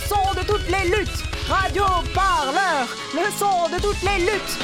Le son de toutes les luttes. Radio Parleur, le son de toutes les luttes.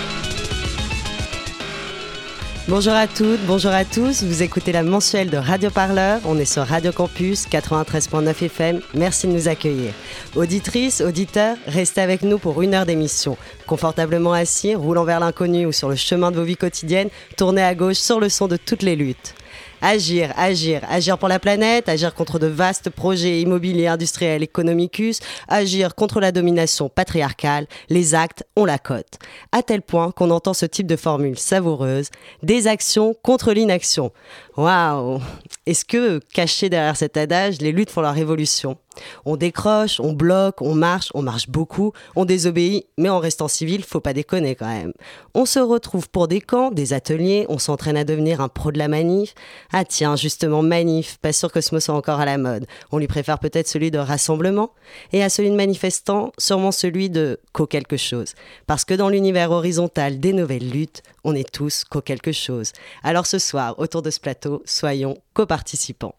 Bonjour à toutes, bonjour à tous. Vous écoutez la mensuelle de Radio Parleur. On est sur Radio Campus 93.9 FM. Merci de nous accueillir. Auditrices, auditeurs, restez avec nous pour une heure d'émission. Confortablement assis, roulant vers l'inconnu ou sur le chemin de vos vies quotidiennes, tournez à gauche sur le son de toutes les luttes. Agir, agir, agir pour la planète, agir contre de vastes projets immobiliers, industriels, économicus, agir contre la domination patriarcale, les actes ont la cote. À tel point qu'on entend ce type de formule savoureuse, des actions contre l'inaction. Waouh Est-ce que, caché derrière cet adage, les luttes font la révolution on décroche, on bloque, on marche, on marche beaucoup, on désobéit, mais en restant civil, faut pas déconner quand même. On se retrouve pour des camps, des ateliers, on s'entraîne à devenir un pro de la manif. Ah tiens, justement, manif, pas sûr que ce mot soit encore à la mode. On lui préfère peut-être celui de rassemblement, et à celui de manifestant, sûrement celui de co-quelque chose. Parce que dans l'univers horizontal des nouvelles luttes, on est tous co-quelque chose. Alors ce soir, autour de ce plateau, soyons co-participants.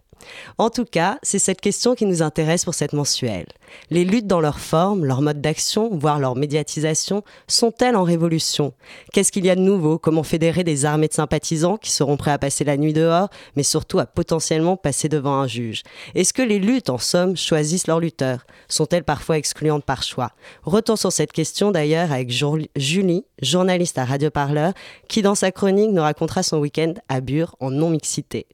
En tout cas, c'est cette question qui nous intéresse pour cette mensuelle. Les luttes dans leur forme, leur mode d'action, voire leur médiatisation, sont-elles en révolution? Qu'est-ce qu'il y a de nouveau? Comment fédérer des armées de sympathisants qui seront prêts à passer la nuit dehors, mais surtout à potentiellement passer devant un juge? Est-ce que les luttes, en somme, choisissent leurs lutteurs? Sont-elles parfois excluantes par choix? Retour sur cette question d'ailleurs avec Julie, journaliste à Radio Parleur, qui dans sa chronique nous racontera son week-end à Bure en non-mixité.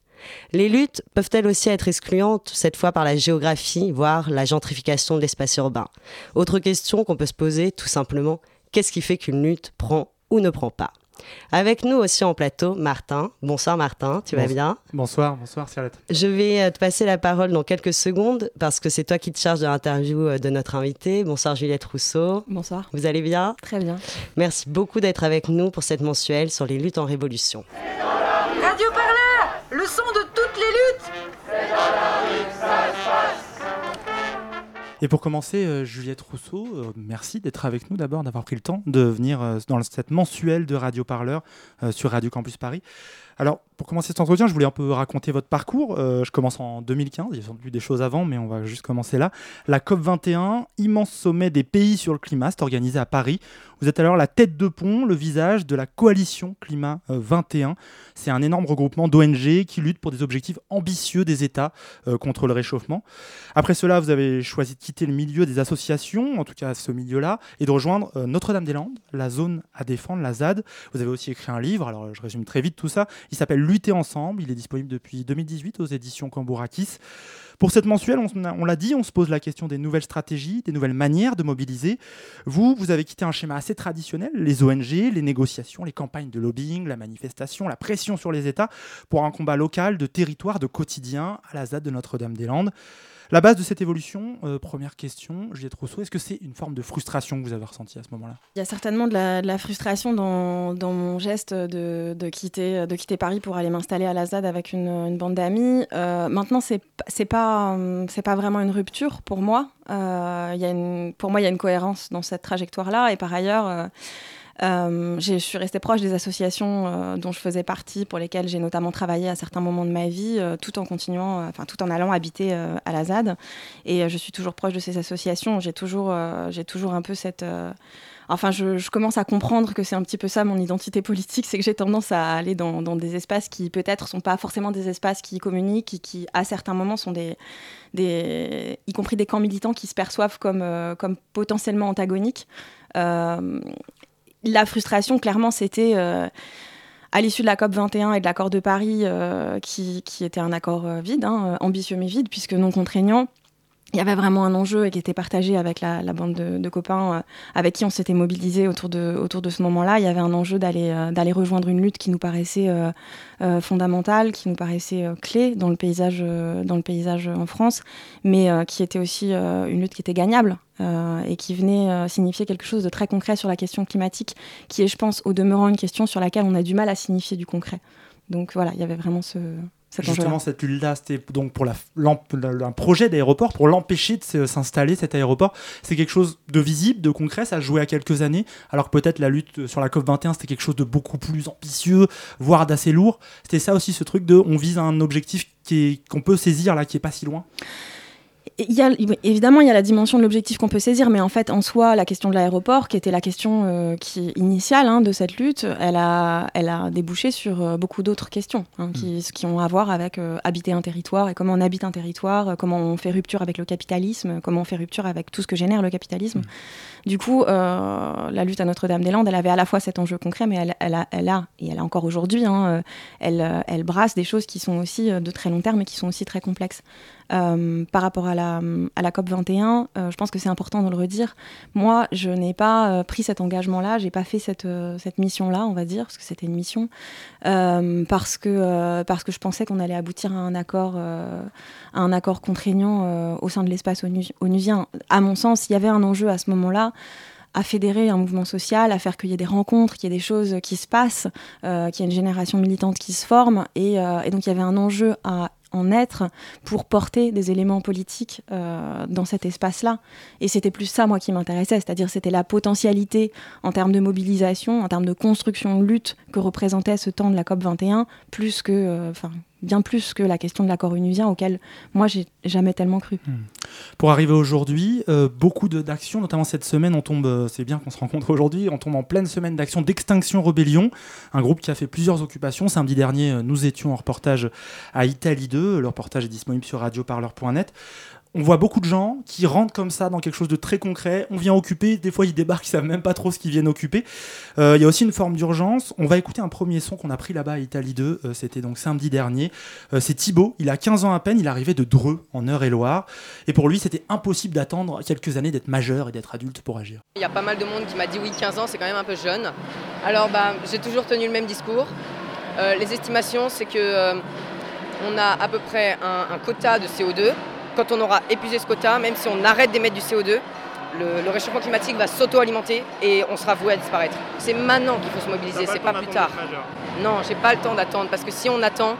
Les luttes peuvent-elles aussi être excluantes, cette fois par la géographie, voire la gentrification de l'espace urbain Autre question qu'on peut se poser, tout simplement, qu'est-ce qui fait qu'une lutte prend ou ne prend pas? Avec nous aussi en plateau, Martin. Bonsoir Martin, tu vas bien? Bonsoir, bonsoir Charlotte. Je vais euh, te passer la parole dans quelques secondes parce que c'est toi qui te charges de l'interview euh, de notre invité. Bonsoir Juliette Rousseau. Bonsoir. Vous allez bien? Très bien. Merci beaucoup d'être avec nous pour cette mensuelle sur les luttes en révolution. Le son de toutes les luttes. Et pour commencer, euh, Juliette Rousseau, euh, merci d'être avec nous d'abord, d'avoir pris le temps de venir euh, dans cette mensuelle de Radio Parleur sur Radio Campus Paris. Alors, pour commencer cet entretien, je voulais un peu raconter votre parcours. Euh, je commence en 2015, il y a sans eu des choses avant, mais on va juste commencer là. La COP21, immense sommet des pays sur le climat, c'est organisé à Paris. Vous êtes alors la tête de pont, le visage de la coalition Climat euh, 21. C'est un énorme regroupement d'ONG qui lutte pour des objectifs ambitieux des États euh, contre le réchauffement. Après cela, vous avez choisi de quitter le milieu des associations, en tout cas ce milieu-là, et de rejoindre euh, Notre-Dame-des-Landes, la zone à défendre, la ZAD. Vous avez aussi écrit un livre, alors je résume très vite tout ça. Il s'appelle Lutter ensemble. Il est disponible depuis 2018 aux éditions Cambourakis. Pour cette mensuelle, on, l'a dit, on se pose la question des nouvelles stratégies, des nouvelles manières de mobiliser. Vous, vous avez quitté un schéma assez traditionnel, les ONG, les négociations, les campagnes de lobbying, la manifestation, la pression sur les États, pour un combat local, de territoire, de quotidien à la ZAD de Notre-Dame-des-Landes. La base de cette évolution, euh, première question, Juliette Rousseau, est-ce que c'est une forme de frustration que vous avez ressentie à ce moment-là? Il y a certainement de la, frustration dans, mon geste de, quitter, Paris pour aller m'installer à la ZAD avec une, bande d'amis. Euh, maintenant, c'est pas c'est pas vraiment une rupture pour moi. Euh, pour moi, il y a une cohérence dans cette trajectoire-là, et par ailleurs. Euh, je suis restée proche des associations euh, dont je faisais partie, pour lesquelles j'ai notamment travaillé à certains moments de ma vie, euh, tout en continuant, enfin tout en allant habiter à la ZAD. Et je suis toujours proche de ces associations. J'ai toujours, j'ai toujours un peu cette enfin, je, commence à comprendre que c'est un petit peu ça mon identité politique, c'est que j'ai tendance à aller dans, des espaces qui peut-être sont pas forcément des espaces qui communiquent, qui à certains moments sont des, des, y compris des camps militants qui se perçoivent comme, comme potentiellement antagoniques. La frustration, clairement, c'était euh, à l'issue de la COP 21 et de l'accord de Paris, euh, qui, était un accord vide, hein, ambitieux mais vide, puisque non contraignant il y avait vraiment un enjeu et qui était partagé avec la, bande de, copains euh, avec qui on s'était mobilisé autour de, ce moment-là. Il y avait un enjeu d'aller euh, rejoindre une lutte qui nous paraissait euh, fondamentale, qui nous paraissait clé dans le paysage dans le paysage en France, mais qui était aussi une lutte qui était gagnable et qui venait signifier quelque chose de très concret sur la question climatique, qui est, je pense, au demeurant une question sur laquelle on a du mal à signifier du concret. Donc voilà, il y avait vraiment ce, Justement, cette lutte-là, c'était donc pour la, un projet d'aéroport, pour l'empêcher de s'installer, cet aéroport. C'est quelque chose de visible, de concret, ça a joué à quelques années, alors que peut-être la lutte sur la COP21, c'était quelque chose de beaucoup plus ambitieux, voire d'assez lourd. C'était ça aussi, ce truc de on vise un objectif qu'on peut saisir là, qui est pas si loin il y a, évidemment, il y a la dimension de l'objectif qu'on peut saisir, mais en fait, en soi, la question de l'aéroport, qui était la question euh, qui, initiale hein, de cette lutte, elle a, elle a débouché sur euh, beaucoup d'autres questions hein, qui, mm. qui, ont à voir avec euh, habiter un territoire et comment on habite un territoire, comment on fait rupture avec le capitalisme, comment on fait rupture avec tout ce que génère le capitalisme. Mm. Du coup, la lutte à Notre-Dame-des-Landes, elle avait à la fois cet enjeu concret, mais elle, a, elle a, et elle a encore aujourd'hui, hein, elle, elle brasse des choses qui sont aussi de très long terme et qui sont aussi très complexes. Euh, par rapport à la, à la COP 21, euh, je pense que c'est important de le redire. Moi, je n'ai pas euh, pris cet engagement-là, j'ai pas fait cette, cette mission-là, on va dire, parce que c'était une mission, parce, que, parce que je pensais qu'on allait aboutir à un accord, à un accord contraignant au sein de l'espace onusien. À mon sens, il y avait un enjeu à ce moment-là à fédérer un mouvement social, à faire qu'il y ait des rencontres, qu'il y ait des choses qui se passent, qu'il y ait une génération militante qui se forme. Et, et donc il y avait un enjeu à en être pour porter des éléments politiques euh, dans cet espace-là. Et c'était plus ça, moi, qui m'intéressait, c'est-à-dire c'était la potentialité en termes de mobilisation, en termes de construction de lutte que représentait ce temps de la COP 21, plus que, euh, bien plus que la question de l'accord unusien auquel moi j'ai jamais tellement cru. Hmm. Pour arriver aujourd'hui, euh, beaucoup d'actions, notamment cette semaine, on tombe, euh, c'est bien qu'on se rencontre aujourd'hui, on tombe en pleine semaine d'action d'Extinction Rebellion, un groupe qui a fait plusieurs occupations. Samedi dernier, euh, nous étions en reportage à Italie 2, le reportage est disponible sur radioparleur.net on voit beaucoup de gens qui rentrent comme ça dans quelque chose de très concret. On vient occuper, des fois ils débarquent, ils savent même pas trop ce qu'ils viennent occuper. Euh, il y a aussi une forme d'urgence. On va écouter un premier son qu'on a pris là-bas à Italie 2, euh, c'était donc samedi dernier. Euh, c'est Thibaut, il a 15 ans à peine, il arrivait de Dreux en Eure-et-Loire. Et pour lui, c'était impossible d'attendre quelques années d'être majeur et d'être adulte pour agir. Il y a pas mal de monde qui m'a dit oui, 15 ans, c'est quand même un peu jeune. Alors bah, j'ai toujours tenu le même discours. les estimations, c'est que on a à peu près un quota de CO2 quand on aura épuisé ce quota, même si on arrête d'émettre du CO2, le, réchauffement climatique va s'auto-alimenter et on sera voué à disparaître. C'est maintenant qu'il faut se mobiliser, c'est pas plus tard. Non, j'ai pas le temps d'attendre parce que si on attend,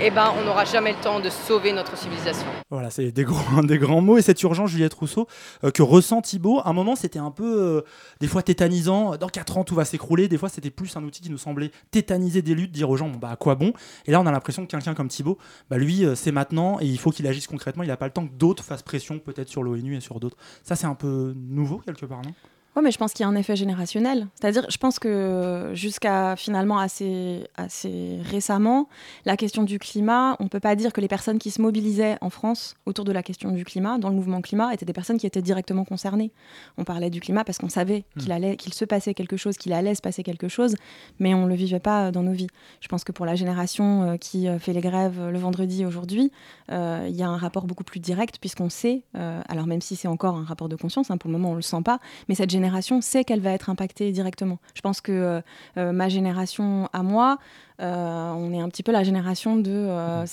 eh ben, on n'aura jamais le temps de sauver notre civilisation. Voilà, c'est des grands, des grands mots. Et cette urgence, Juliette Rousseau, euh, que ressent Thibault, à un moment, c'était un peu, euh, des fois, tétanisant. Dans 4 ans, tout va s'écrouler. Des fois, c'était plus un outil qui nous semblait tétaniser des luttes, dire aux gens, bon, bah, à quoi bon? Et là, on a l'impression que quelqu'un comme Thibault, bah, lui, euh, c'est maintenant et il faut qu'il agisse concrètement. Il n'a pas le temps que d'autres fassent pression, peut-être sur l'ONU et sur d'autres. Ça, c'est un peu nouveau, quelque part, non? Oui, mais je pense qu'il y a un effet générationnel. C'est-à-dire, je pense que jusqu'à finalement assez, assez récemment, la question du climat, on ne peut pas dire que les personnes qui se mobilisaient en France autour de la question du climat, dans le mouvement climat, étaient des personnes qui étaient directement concernées. On parlait du climat parce qu'on savait hmm. qu'il allait, qu'il se passait quelque chose, qu'il allait se passer quelque chose, mais on ne le vivait pas dans nos vies. Je pense que pour la génération euh, qui euh, fait les grèves le vendredi aujourd'hui, euh, il y a un rapport beaucoup plus direct puisqu'on sait, alors même si c'est encore un rapport de conscience, hein, pour le moment on ne le sent pas, mais cette génération sait qu'elle va être impactée directement. Je pense que euh, euh, ma génération à moi, euh, on est un petit peu la génération de.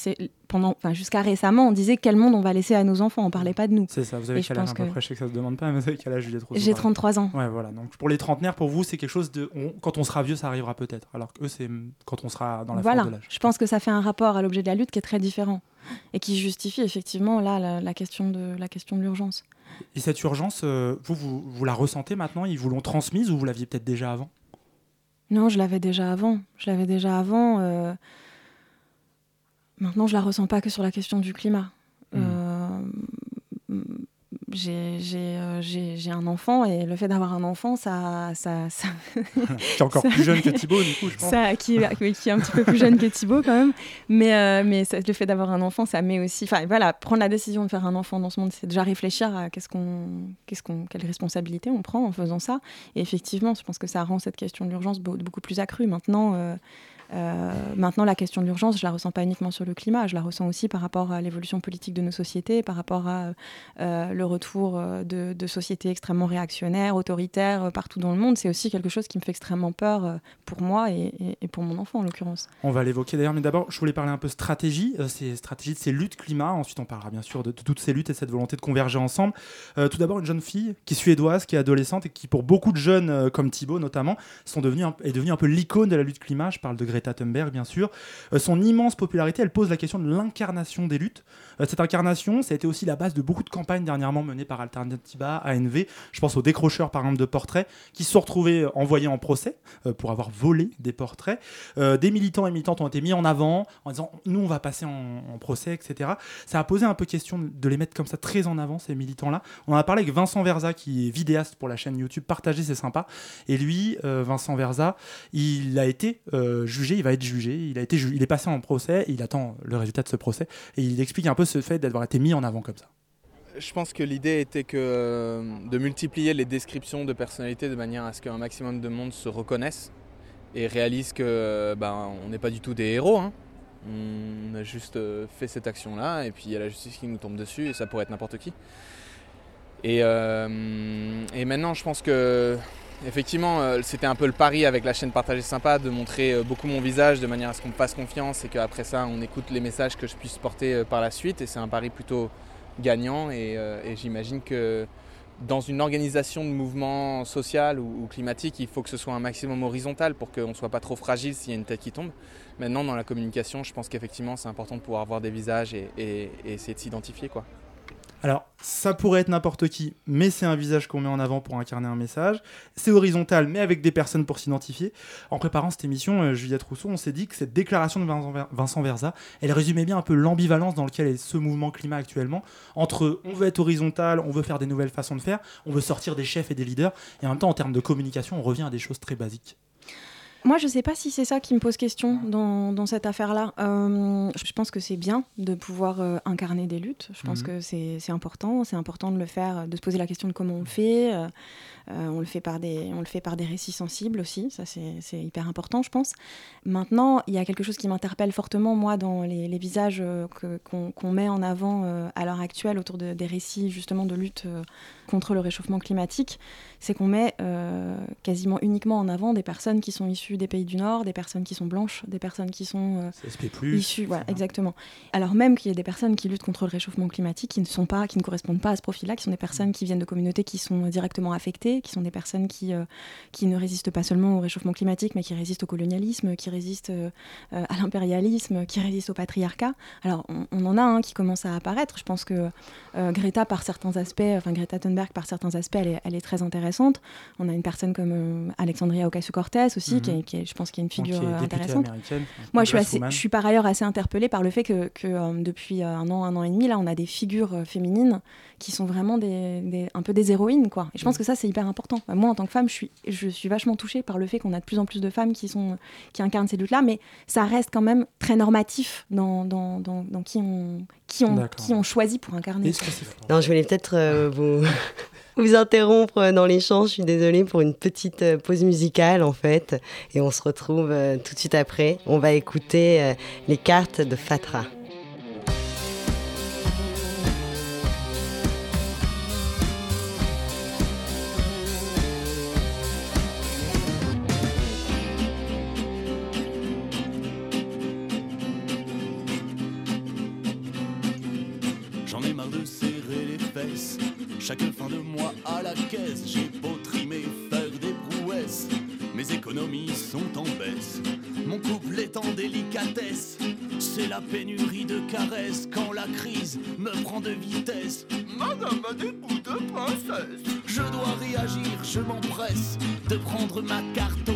pendant, enfin, jusqu'à récemment, on disait quel monde on va laisser à nos enfants. On parlait pas de nous. C'est ça. Vous avez quel âge à peu près Je sais que ça se demande pas, mais vous avez quel âge J'ai 33 ans. Ouais, voilà. Donc pour les trentenaires, pour vous, c'est quelque chose de. quand on sera vieux, ça arrivera peut-être. Alors que eux, c'est quand on sera dans la voilà. de l'âge. Je pense que ça fait un rapport à l'objet de la lutte qui est très différent et qui justifie effectivement là la, question de la question de l'urgence. Et cette urgence, euh, vous, vous, la ressentez maintenant? Ils vous l'ont transmise ou vous l'aviez peut-être déjà avant? Non, je l'avais déjà avant. Je l'avais déjà avant. Euh, maintenant, je la ressens pas que sur la question du climat. Hmm. Euh, j'ai un enfant et le fait d'avoir un enfant, ça. ça, ça... qui est encore plus jeune que Thibaut, du coup, je pense. Ça, qui, qui, est un petit peu plus jeune que Thibaut, quand même. Mais, euh, mais le fait d'avoir un enfant, ça met aussi. Enfin, voilà, prendre la décision de faire un enfant dans ce monde, c'est déjà réfléchir à qu'est-ce qu'on, qu'est-ce qu'on, quelle responsabilité on prend en faisant ça. Et effectivement, je pense que ça rend cette question de l'urgence beaucoup plus accrue. Maintenant. Euh, Euh, maintenant, la question de l'urgence, je la ressens pas uniquement sur le climat, je la ressens aussi par rapport à l'évolution politique de nos sociétés, par rapport à euh, le retour euh, de, sociétés extrêmement réactionnaires, autoritaires partout dans le monde. C'est aussi quelque chose qui me fait extrêmement peur pour moi et, pour mon enfant en l'occurrence. On va l'évoquer d'ailleurs, mais d'abord, je voulais parler un peu stratégie, ces stratégies de ces luttes climat. Ensuite, on parlera bien sûr de, toutes ces luttes et cette volonté de converger ensemble. tout d'abord, une jeune fille qui est suédoise, qui est adolescente et qui, pour beaucoup de jeunes comme Thibaut notamment, sont devenus est devenue un peu l'icône de la lutte climat. Je parle de Greta Thunberg, bien sûr. Euh, son immense popularité, elle pose la question de l'incarnation des luttes. Euh, cette incarnation, ça a été aussi la base de beaucoup de campagnes dernièrement menées par Alternativa, ANV. Je pense aux décrocheurs, par exemple, de portraits, qui se sont retrouvés envoyés en procès euh, pour avoir volé des portraits. des militants et militantes ont été mis en avant en disant nous, on va passer en, procès, etc. Ça a posé un peu question de les mettre comme ça très en avant, ces militants-là. On en a parlé avec Vincent Verza, qui est vidéaste pour la chaîne YouTube. Partagez, c'est sympa. Et lui, Vincent Verza, il a été jugé, il va être jugé, il, a été il est passé en procès, il attend le résultat de ce procès, et il explique un peu ce fait d'avoir été mis en avant comme ça. Je pense que l'idée était que euh, de multiplier les descriptions de personnalités de manière à ce qu'un maximum de monde se reconnaisse et réalise que euh, ben, on n'est pas du tout des héros. Hein. On a juste euh, fait cette action-là et puis il y a la justice qui nous tombe dessus et ça pourrait être n'importe qui. Et, et, maintenant, je pense que Effectivement, euh, c'était un peu le pari avec la chaîne Partager Sympa de montrer euh, beaucoup mon visage de manière à ce qu'on me fasse confiance et qu'après ça, on écoute les messages que je puisse porter euh, par la suite. Et c'est un pari plutôt gagnant. Et, j'imagine que dans une organisation de mouvement social ou, climatique, il faut que ce soit un maximum horizontal pour qu'on ne soit pas trop fragile s'il y a une tête qui tombe. Maintenant, dans la communication, je pense qu'effectivement, c'est important de pouvoir avoir des visages et, essayer de s'identifier. Alors, ça pourrait être n'importe qui, mais c'est un visage qu'on met en avant pour incarner un message. C'est horizontal, mais avec des personnes pour s'identifier. En préparant cette émission, euh, Juliette Rousseau, on s'est dit que cette déclaration de Vincent Verza, elle résumait bien un peu l'ambivalence dans laquelle est ce mouvement climat actuellement, entre on veut être horizontal, on veut faire des nouvelles façons de faire, on veut sortir des chefs et des leaders, et en même temps, en termes de communication, on revient à des choses très basiques. Moi, je ne sais pas si c'est ça qui me pose question dans, cette affaire-là. Euh, je pense que c'est bien de pouvoir euh, incarner des luttes. Je pense mhm. que c'est important. C'est important de le faire, de se poser la question de comment on le fait. Euh, on, le fait par des, on le fait par des récits sensibles aussi. Ça, c'est hyper important, je pense. Maintenant, il y a quelque chose qui m'interpelle fortement, moi, dans les, visages qu'on met en avant à l'heure actuelle autour de, des récits, justement, de lutte contre le réchauffement climatique. C'est qu'on met quasiment uniquement en avant des personnes qui sont issues des pays du Nord, des personnes qui sont blanches, des personnes qui sont euh, issues, voilà, exactement. Alors même qu'il y a des personnes qui luttent contre le réchauffement climatique, qui ne sont pas, qui ne correspondent pas à ce profil-là, qui sont des personnes qui viennent de communautés qui sont directement affectées, qui sont des personnes qui, euh, qui ne résistent pas seulement au réchauffement climatique, mais qui résistent au colonialisme, qui résistent euh, à l'impérialisme, qui résistent au patriarcat. Alors on, en a un qui commence à apparaître. Je pense que Greta, par certains aspects, enfin Greta Thunberg, par certains aspects, elle est, elle est très intéressante. On a une personne comme Alexandria Ocasio-Cortez aussi, qui, est, je pense qu'il y a une figure euh, intéressante. Moi, je suis, je suis par ailleurs assez interpellée par le fait que, euh, depuis euh, un an, un an et demi, là, on a des figures féminines qui sont vraiment des, un peu des héroïnes, quoi. Et je pense mm. que ça, c'est hyper important. Moi, en tant que femme, je suis, je suis vachement touchée par le fait qu'on a de plus en plus de femmes qui, sont, qui incarnent ces luttes-là, mais ça reste quand même très normatif dans, dans, dans, dans qui, on, qui, ont, qui ont choisi pour incarner. Non, je voulais peut-être vous vous interrompre dans l'échange. Je suis désolée pour une petite euh, pause musicale en fait. Et on se retrouve euh, tout de suite après. On va écouter euh, les cartes de Fatra. Chaque fin de mois à la caisse, j'ai beau trimer, faire des prouesses. Mes économies sont en baisse, mon couple est en délicatesse. C'est la pénurie de caresses quand la crise me prend de vitesse. Madame a des bouts de princesse. Je dois réagir, je m'empresse de prendre ma carte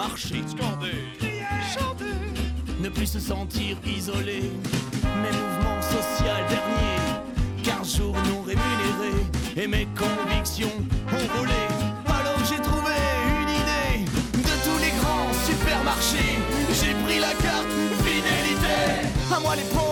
marcher, scander, chanter, ne plus se sentir isolé. Mes mouvements sociaux derniers, 15 jours non rémunérés, et mes convictions envolées. Alors j'ai trouvé une idée de tous les grands supermarchés. J'ai pris la carte fidélité, à moi les promos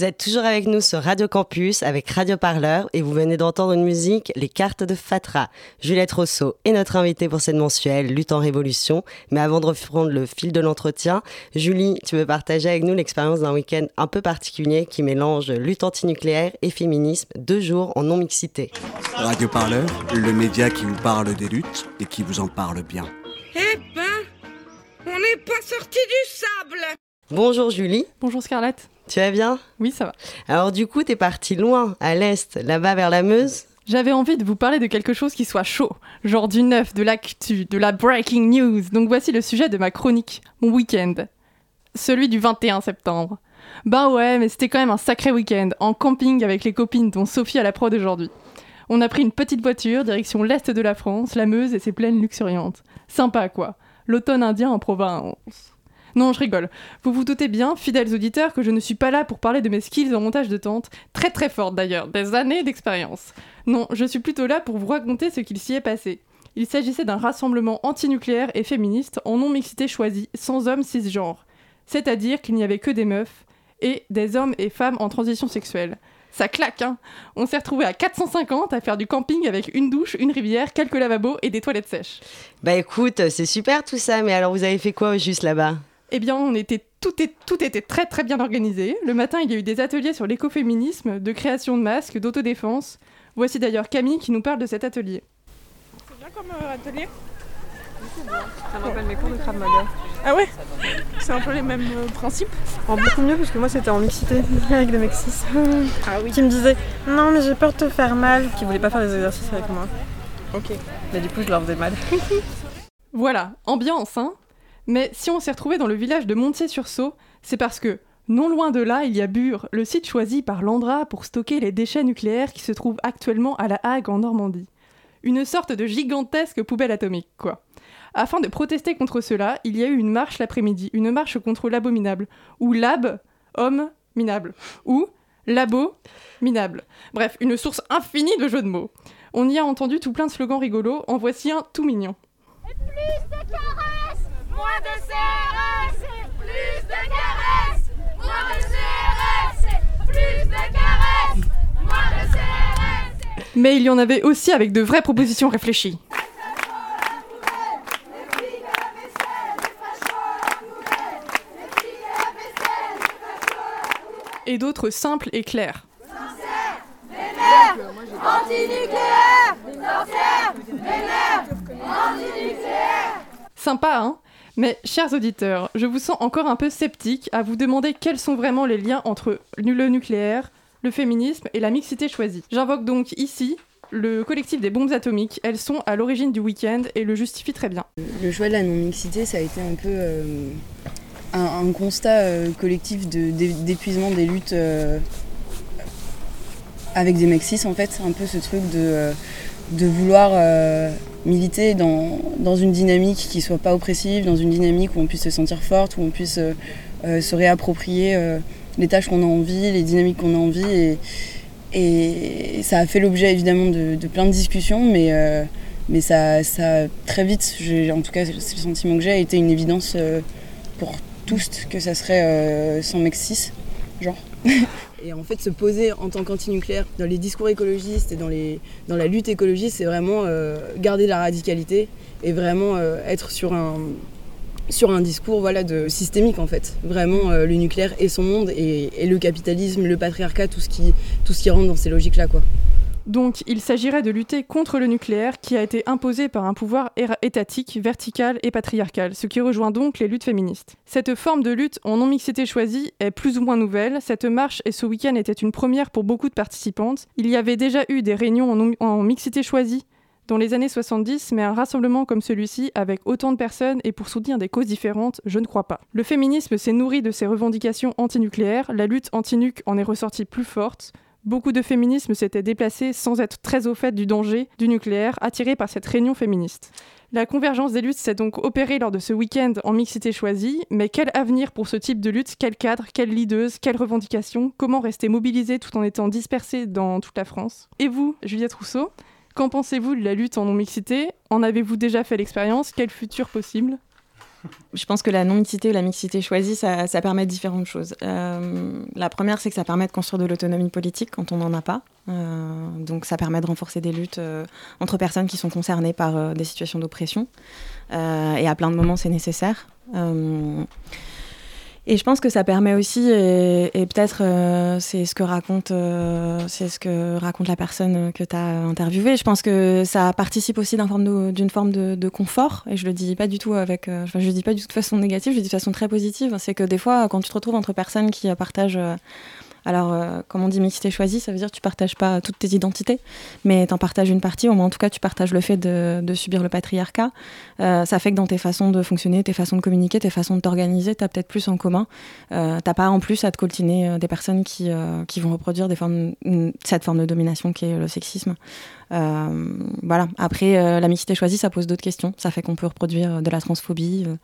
Vous êtes toujours avec nous sur Radio Campus avec Radio Parleur et vous venez d'entendre une musique, Les cartes de Fatra. Juliette Rousseau est notre invitée pour cette mensuelle Lutte en Révolution. Mais avant de reprendre le fil de l'entretien, Julie, tu veux partager avec nous l'expérience d'un week-end un peu particulier qui mélange lutte antinucléaire et féminisme, deux jours en non-mixité. Radio Parleur, le média qui vous parle des luttes et qui vous en parle bien. Eh ben, on n'est pas sorti du sable Bonjour Julie, Bonjour Scarlett. tu vas bien? Oui, ça va. Alors du coup, t'es partie loin, à l'est, là-bas vers la Meuse? J'avais envie de vous parler de quelque chose qui soit chaud, genre du neuf, de l'actu, de la breaking news. Donc voici le sujet de ma chronique, mon week-end. Celui du 21 septembre. Bah ouais, mais c'était quand même un sacré week-end, en camping avec les copines dont Sophie à la prod aujourd'hui. On a pris une petite voiture, direction l'est de la France, la Meuse et ses plaines luxuriantes. Sympa quoi. L'automne indien en province. Non, je rigole. Vous vous doutez bien, fidèles auditeurs, que je ne suis pas là pour parler de mes skills en montage de tente, très très fortes d'ailleurs, des années d'expérience. Non, je suis plutôt là pour vous raconter ce qu'il s'y est passé. Il s'agissait d'un rassemblement antinucléaire et féministe en non-mixité choisie, sans hommes cisgenres. C'est-à-dire qu'il n'y avait que des meufs et des hommes et femmes en transition sexuelle. Ça claque, hein On s'est retrouvés à 450 à faire du camping avec une douche, une rivière, quelques lavabos et des toilettes sèches. Bah écoute, c'est super tout ça, mais alors vous avez fait quoi juste là-bas? Eh bien, on était tout, est, tout était très très bien organisé. Le matin, il y a eu des ateliers sur l'écoféminisme, de création de masques, d'autodéfense. Voici d'ailleurs Camille qui nous parle de cet atelier. C'est bien comme euh, atelier Ça me rappelle mes cours de Krav Maga. Ah ouais? C'est un peu les mêmes euh, principes En beaucoup mieux parce que moi c'était en mixité avec des mecs. Ah oui. Qui me disaient non mais j'ai peur de te faire mal. Qui voulaient pas faire des exercices avec moi. Ok. Mais du coup je leur faisais mal. Voilà, ambiance, hein Mais si on s'est retrouvé dans le village de Montier-sur-Sault, c'est parce que, non loin de là, il y a Bure, le site choisi par l'Andra pour stocker les déchets nucléaires qui se trouvent actuellement à La Hague en Normandie. Une sorte de gigantesque poubelle atomique, quoi. Afin de protester contre cela, il y a eu une marche l'après-midi, une marche contre l'abominable, ou lab, homme, minable, ou labo, minable. Bref, une source infinie de jeux de mots. On y a entendu tout plein de slogans rigolos, en voici un tout mignon. Plus de moins de CRS. Plus de caresses, moins de CRS. Plus de caresses, moins de CRS. Mais il y en avait aussi avec de vraies propositions réfléchies. Et d'autres simples et claires. Antinucléaire Sorcière Vénère Antinucléaire Sympa, hein? Mais, chers auditeurs, je vous sens encore un peu sceptique à vous demander quels sont vraiment les liens entre le nucléaire, le féminisme et la mixité choisie. J'invoque donc ici le collectif des bombes atomiques. Elles sont à l'origine du week-end et le justifient très bien. Le choix de la non-mixité, ça a été un peu euh, un, constat euh, collectif d'épuisement des luttes euh, avec des mecs cis, en fait. Un peu ce truc de, de vouloir euh, militer dans, dans une dynamique qui soit pas oppressive, dans une dynamique où on puisse se sentir forte, où on puisse euh, euh, se réapproprier les tâches qu'on a envie, les dynamiques qu'on a envie. Et, et ça a fait l'objet évidemment de, plein de discussions, mais, mais ça, ça très vite, en tout cas c'est le sentiment que j'ai, a été une évidence pour tous que ça serait sans mec cis, genre. Et en fait, se poser en tant qu'antinucléaire dans les discours écologistes et dans, la lutte écologiste, c'est vraiment euh, garder la radicalité et vraiment euh, être sur un, discours voilà, de, systémique en fait. Vraiment euh, le nucléaire et son monde et, le capitalisme, le patriarcat, tout ce qui, tout rentre dans ces logiques-là. Donc, il s'agirait de lutter contre le nucléaire qui a été imposé par un pouvoir étatique, vertical et patriarcal, ce qui rejoint donc les luttes féministes. Cette forme de lutte en non-mixité choisie est plus ou moins nouvelle. Cette marche et ce week-end étaient une première pour beaucoup de participantes. Il y avait déjà eu des réunions en mixité choisie dans les années 70, mais un rassemblement comme celui-ci, avec autant de personnes et pour soutenir des causes différentes, je ne crois pas. Le féminisme s'est nourri de ses revendications antinucléaires, la lutte anti-nuc en est ressortie plus forte, Beaucoup de féminismes s'étaient déplacés sans être très au fait du danger du nucléaire, attirés par cette réunion féministe. La convergence des luttes s'est donc opérée lors de ce week-end en mixité choisie, mais quel avenir pour ce type de lutte? Quel cadre Quelle leaduse Quelles revendications? Comment rester mobilisé tout en étant dispersé dans toute la France? Et vous, Juliette Rousseau Qu'en pensez-vous de la lutte en non-mixité? En avez-vous déjà fait l'expérience? Quel futur possible? Je pense que la non-mixité ou la mixité choisie, ça, permet différentes choses. Euh, la première, c'est que ça permet de construire de l'autonomie politique quand on n'en a pas. Euh, donc ça permet de renforcer des luttes euh, entre personnes qui sont concernées par des situations d'oppression. Et à plein de moments, c'est nécessaire. Et je pense que ça permet aussi, et, peut-être euh, c'est ce que raconte, euh, c'est ce que raconte la personne que tu as interviewée. Je pense que ça participe aussi d'un forme de- d'une forme de, confort. Et je le dis pas du tout avec, euh, je le dis pas du tout de façon négative, je le dis de façon très positive. C'est que des fois, quand tu te retrouves entre personnes qui partagent alors, euh, comme on dit mixité choisie, ça veut dire que tu partages pas toutes tes identités, mais tu en partages une partie, au moins en tout cas tu partages le fait de, subir le patriarcat. Euh, ça fait que dans tes façons de fonctionner, tes façons de communiquer, tes façons de t'organiser, tu as peut-être plus en commun. Euh, T'as pas en plus à te coltiner euh, des personnes qui, vont reproduire cette forme de domination qui est le sexisme. Euh, voilà. Après, euh, la choisie, ça pose d'autres questions. Ça fait qu'on peut reproduire de la transphobie, euh,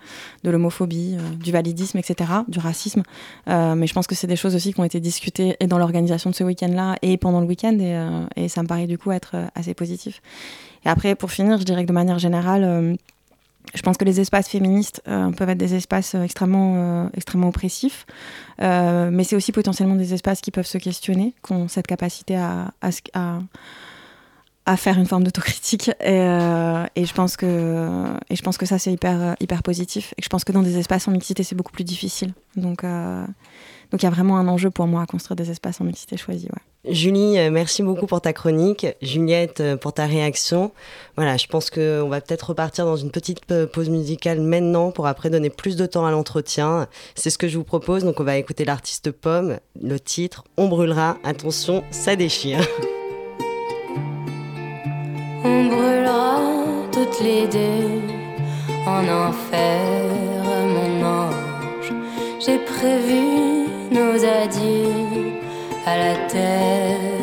de l'homophobie, euh, du validisme, etc., du racisme. Euh, mais je pense que c'est des choses aussi qui ont été discutées et dans l'organisation de ce week-end-là et pendant le week-end. Et, euh, ça me paraît du coup être euh, assez positif. Et après, pour finir, je dirais que de manière générale, euh, je pense que les espaces féministes euh, peuvent être des espaces euh, extrêmement, euh, extrêmement oppressifs, Euh, mais c'est aussi potentiellement des espaces qui peuvent se questionner, qui ont cette capacité à- à faire une forme d'autocritique. Et, euh, et je pense que, et je pense que ça, c'est hyper, hyper positif. Et je pense que dans des espaces en mixité, c'est beaucoup plus difficile. Donc, euh, donc il y a vraiment un enjeu pour moi à construire des espaces en mixité choisie. Ouais. Julie, euh, merci beaucoup pour ta chronique. Juliette, pour ta réaction. Voilà, je pense qu'on va peut-être repartir dans une petite pause musicale maintenant pour après donner plus de temps à l'entretien. C'est ce que je vous propose. Donc, on va écouter l'artiste Pomme. Le titre On brûlera. Attention, ça déchire. les deux en enfer, mon ange. J'ai prévu nos adieux à la terre,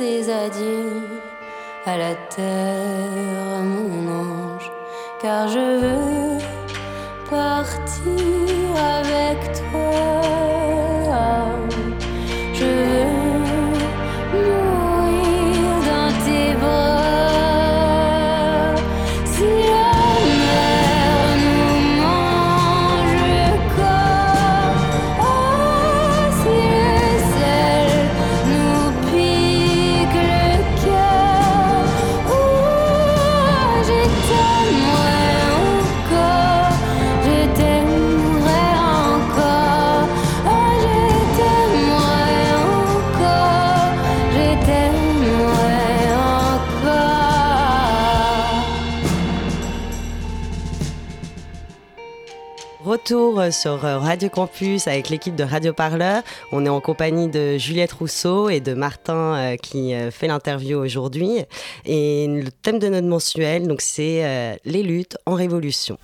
tes adieux à la terre, mon ange, car je veux partir avec toi. Retour euh, sur euh, Radio Campus avec l'équipe de Radio Parleur. On est en compagnie de Juliette Rousseau et de Martin euh, qui fait l'interview aujourd'hui. Et le thème de notre mensuel, donc c'est euh, les luttes en révolution.